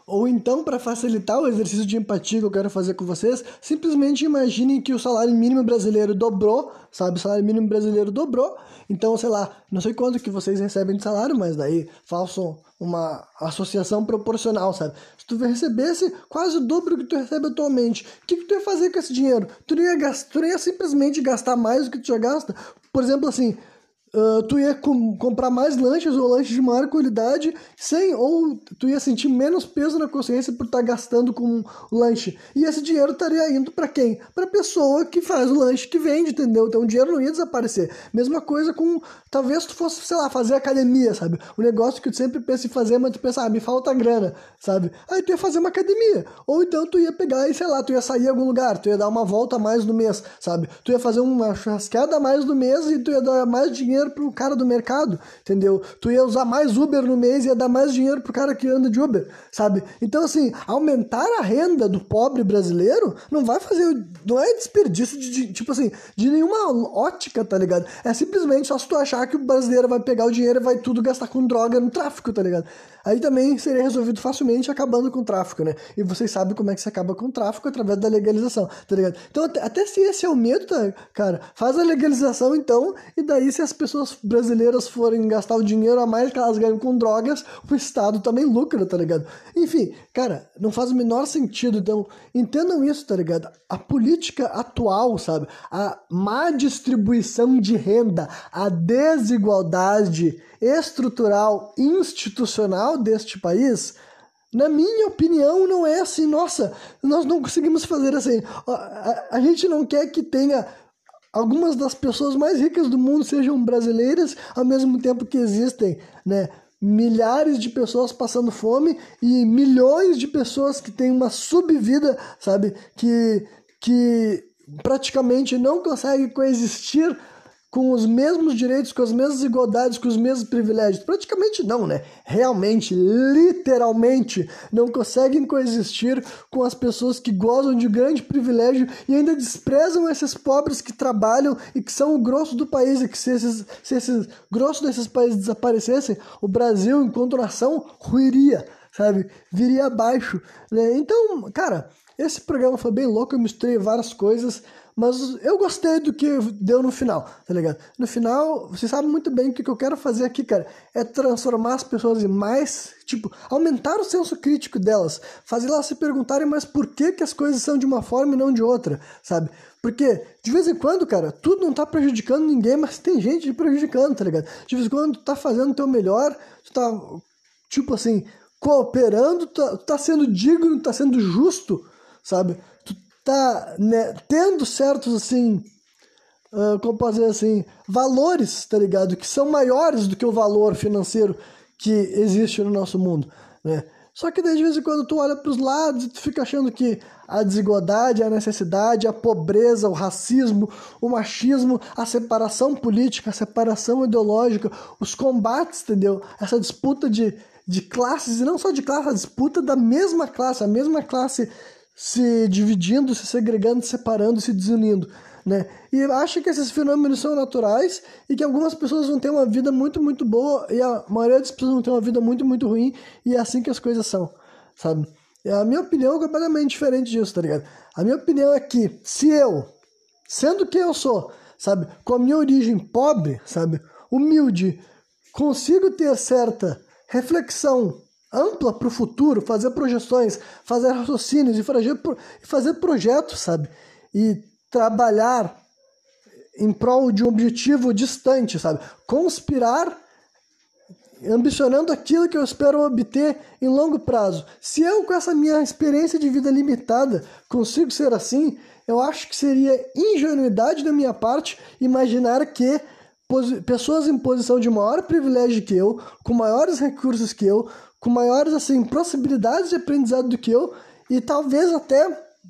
Ou então, para facilitar o exercício de empatia que eu quero fazer com vocês, simplesmente imaginem que o salário mínimo brasileiro dobrou, sabe? O salário mínimo brasileiro dobrou. Então, sei lá, não sei quanto que vocês recebem de salário, mas daí façam uma associação proporcional, sabe? Se tu recebesse quase o dobro que tu recebe atualmente, o que, que tu ia fazer com esse dinheiro? Tu não ia, gastar, tu não ia simplesmente gastar mais do que tu já gasta? Por exemplo, assim, Uh, tu ia com, comprar mais lanches ou lanches de maior qualidade sem ou tu ia sentir menos peso na consciência por estar tá gastando com lanche. E esse dinheiro estaria indo para quem? Para pessoa que faz o lanche que vende entendeu? Então o dinheiro não ia desaparecer. Mesma coisa com talvez tu fosse sei lá fazer academia sabe? O negócio que tu sempre pensa em fazer mas tu pensa ah me falta grana sabe? Aí tu ia fazer uma academia. Ou então tu ia pegar e sei lá tu ia sair em algum lugar tu ia dar uma volta a mais no mês sabe? Tu ia fazer uma churrascada a mais no mês e tu ia dar mais dinheiro dinheiro pro cara do mercado, entendeu? Tu ia usar mais Uber no mês e ia dar mais dinheiro pro cara que anda de Uber, sabe? Então, assim, aumentar a renda do pobre brasileiro não vai fazer. Não é desperdício de, de tipo assim, de nenhuma ótica, tá ligado? É simplesmente só se tu achar que o brasileiro vai pegar o dinheiro e vai tudo gastar com droga no tráfico, tá ligado? Aí também seria resolvido facilmente acabando com o tráfico, né? E vocês sabem como é que se acaba com o tráfico através da legalização, tá ligado? Então, até, até se esse é o medo, tá, cara, faz a legalização então, e daí se as pessoas brasileiras forem gastar o dinheiro a mais que elas ganham com drogas, o Estado também lucra, tá ligado? Enfim, cara, não faz o menor sentido. Então, entendam isso, tá ligado? A política atual, sabe? A má distribuição de renda, a desigualdade estrutural, institucional deste país, na minha opinião, não é assim, nossa, nós não conseguimos fazer assim. A, a, a, gente não quer que tenha algumas das pessoas mais ricas do mundo sejam brasileiras, ao mesmo tempo que existem, né? Milhares de pessoas passando fome e milhões de pessoas que têm uma subvida, sabe? Que, que praticamente não conseguem coexistir com os mesmos direitos, com as mesmas igualdades, com os mesmos privilégios? Praticamente não, né? Realmente, literalmente, não conseguem coexistir com as pessoas que gozam de grande privilégio e ainda desprezam esses pobres que trabalham e que são o grosso do país e que se esses, se esses grosso desses países desaparecessem, o Brasil, enquanto nação, ruiria, sabe? Viria abaixo, né? Então, cara, esse programa foi bem louco, eu misturei várias coisas, mas eu gostei do que deu no final, tá ligado? No final, você sabe muito bem o que eu quero fazer aqui, cara. É transformar as pessoas em mais, tipo, aumentar o senso crítico delas. Fazer elas se perguntarem, mas por que, que as coisas são de uma forma e não de outra, sabe? Porque, de vez em quando, cara, tudo não tá prejudicando ninguém, mas tem gente prejudicando, tá ligado? De vez em quando tu tá fazendo o teu melhor, tu tá, tipo assim, cooperando, tu tá, tu tá sendo digno, tu tá sendo justo, sabe? Tá né, tendo certos assim, uh, como posso dizer assim, valores, tá ligado? Que são maiores do que o valor financeiro que existe no nosso mundo, né? Só que de vez em quando tu olha para os lados e tu fica achando que a desigualdade, a necessidade, a pobreza, o racismo, o machismo, a separação política, a separação ideológica, os combates, entendeu? Essa disputa de, de classes, e não só de classe, a disputa da mesma classe, a mesma classe se dividindo, se segregando, se separando, se desunindo. Né? E acha que esses fenômenos são naturais e que algumas pessoas vão ter uma vida muito, muito boa e a maioria das pessoas vão ter uma vida muito, muito ruim e é assim que as coisas são, sabe? E a minha opinião é completamente diferente disso, tá ligado? A minha opinião é que se eu, sendo quem eu sou, sabe, com a minha origem pobre, sabe, humilde, consigo ter certa reflexão ampla para o futuro, fazer projeções, fazer raciocínios e fazer, projetos, sabe? E trabalhar em prol de um objetivo distante, sabe? Conspirar ambicionando aquilo que eu espero obter em longo prazo. Se eu, com essa minha experiência de vida limitada, consigo ser assim, eu acho que seria ingenuidade da minha parte imaginar que pessoas em posição de maior privilégio que eu, com maiores recursos que eu, com maiores assim possibilidades de aprendizado do que eu e talvez até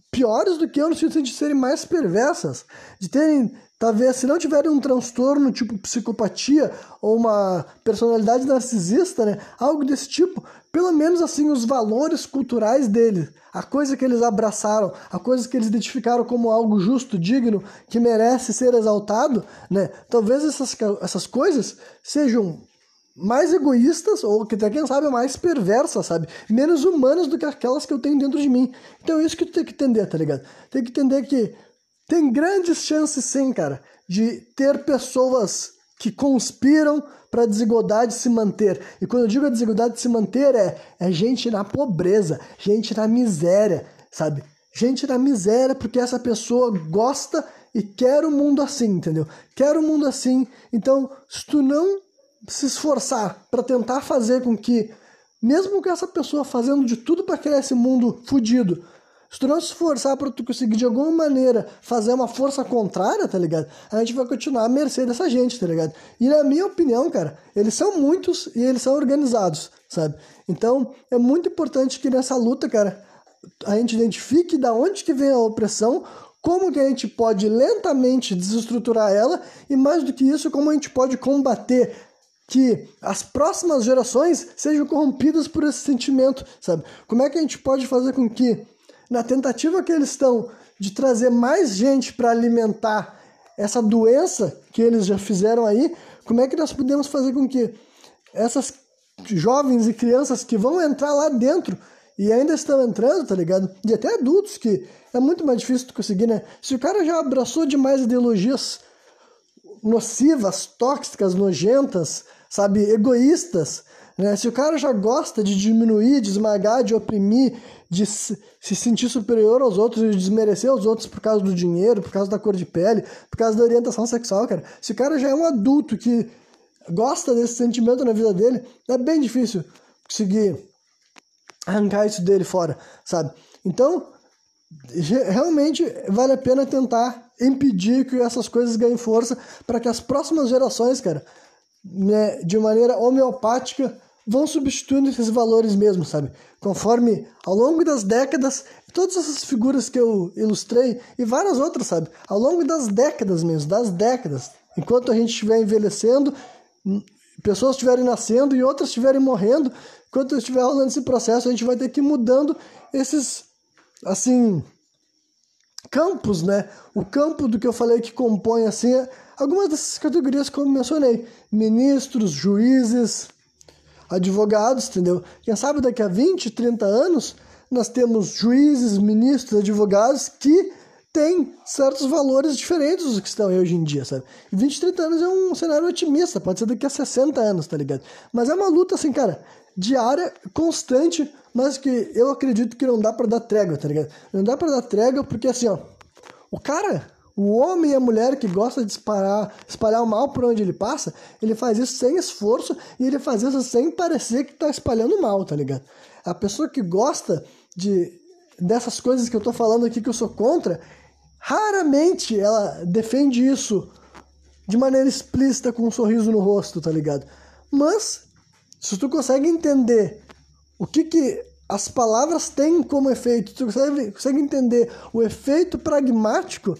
piores do que eu no sentido de serem mais perversas, de terem talvez se não tiverem um transtorno tipo psicopatia ou uma personalidade narcisista, né, algo desse tipo, pelo menos assim os valores culturais deles, a coisa que eles abraçaram, a coisa que eles identificaram como algo justo, digno, que merece ser exaltado, né? Talvez essas, essas coisas sejam mais egoístas, ou até quem sabe mais perversas, sabe? Menos humanas do que aquelas que eu tenho dentro de mim. Então é isso que tu tem que entender, tá ligado? Tem que entender que tem grandes chances sim, cara, de ter pessoas que conspiram para a desigualdade se manter. E quando eu digo a desigualdade se manter, é, é gente na pobreza, gente na miséria, sabe? Gente na miséria porque essa pessoa gosta e quer o mundo assim, entendeu? Quer o mundo assim. Então, se tu não se esforçar para tentar fazer com que, mesmo com essa pessoa fazendo de tudo para criar esse mundo fudido, se tu não se esforçar para tu conseguir de alguma maneira fazer uma força contrária, tá ligado? A gente vai continuar à mercê dessa gente, tá ligado? E na minha opinião, cara, eles são muitos e eles são organizados, sabe? Então, é muito importante que nessa luta, cara, a gente identifique da onde que vem a opressão, como que a gente pode lentamente desestruturar ela e mais do que isso, como a gente pode combater que as próximas gerações sejam corrompidas por esse sentimento, sabe? Como é que a gente pode fazer com que, na tentativa que eles estão de trazer mais gente para alimentar essa doença que eles já fizeram aí, como é que nós podemos fazer com que essas jovens e crianças que vão entrar lá dentro e ainda estão entrando, tá ligado? E até adultos que é muito mais difícil de conseguir, né? Se o cara já abraçou demais ideologias nocivas, tóxicas, nojentas, sabe, egoístas. Né? Se o cara já gosta de diminuir, de esmagar, de oprimir, de se sentir superior aos outros, de desmerecer os outros por causa do dinheiro, por causa da cor de pele, por causa da orientação sexual, cara. Se o cara já é um adulto que gosta desse sentimento na vida dele, é bem difícil conseguir arrancar isso dele fora, sabe? Então, realmente vale a pena tentar impedir que essas coisas ganhem força para que as próximas gerações, cara, né, de maneira homeopática vão substituindo esses valores mesmo, sabe? Conforme ao longo das décadas, todas essas figuras que eu ilustrei e várias outras, sabe? Ao longo das décadas mesmo, das décadas, enquanto a gente estiver envelhecendo, pessoas estiverem nascendo e outras estiverem morrendo, enquanto estiver rolando esse processo, a gente vai ter que ir mudando esses, assim, campos, né? O campo do que eu falei que compõe assim é algumas dessas categorias como mencionei, ministros, juízes, advogados, entendeu? Quem sabe daqui a 20, 30 anos nós temos juízes, ministros, advogados que têm certos valores diferentes dos que estão aí hoje em dia, sabe? E 20, 30 anos é um cenário otimista, pode ser daqui a 60 anos, tá ligado? Mas é uma luta assim, cara, diária, constante, mas que eu acredito que não dá para dar trégua, tá ligado? Não dá para dar trégua porque assim, ó, o cara, o homem e a mulher que gosta de disparar, espalhar o mal por onde ele passa, ele faz isso sem esforço e ele faz isso sem parecer que tá espalhando mal, tá ligado? A pessoa que gosta de dessas coisas que eu tô falando aqui que eu sou contra, raramente ela defende isso de maneira explícita com um sorriso no rosto, tá ligado? Mas se tu consegue entender o que, que as palavras têm como efeito, tu consegue, consegue entender o efeito pragmático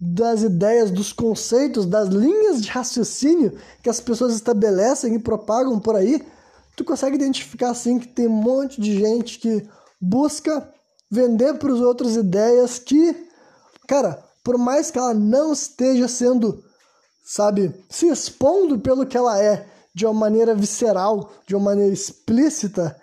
das ideias, dos conceitos, das linhas de raciocínio que as pessoas estabelecem e propagam por aí, tu consegue identificar assim que tem um monte de gente que busca vender para os outros ideias que, cara, por mais que ela não esteja sendo, sabe, se expondo pelo que ela é, de uma maneira visceral, de uma maneira explícita,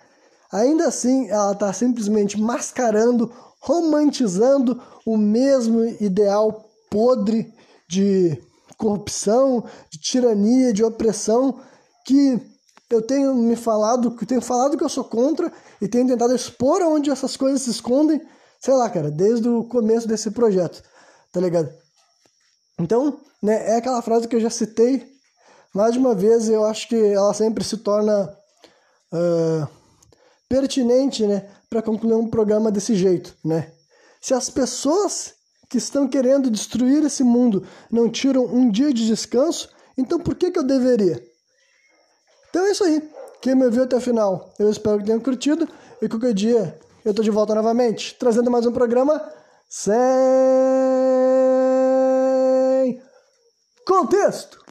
ainda assim ela está simplesmente mascarando, romantizando o mesmo ideal podre de corrupção, de tirania, de opressão, que eu tenho me falado, que tenho falado que eu sou contra e tenho tentado expor onde essas coisas se escondem, sei lá, cara, desde o começo desse projeto, tá ligado? Então, né, é aquela frase que eu já citei mais de uma vez, eu acho que ela sempre se torna uh, pertinente, né, para concluir um programa desse jeito, né? Se as pessoas que estão querendo destruir esse mundo não tiram um dia de descanso, então por que, que eu deveria? Então é isso aí. Quem me viu até o final, eu espero que tenham curtido e qualquer dia eu tô de volta novamente, trazendo mais um programa sem contexto.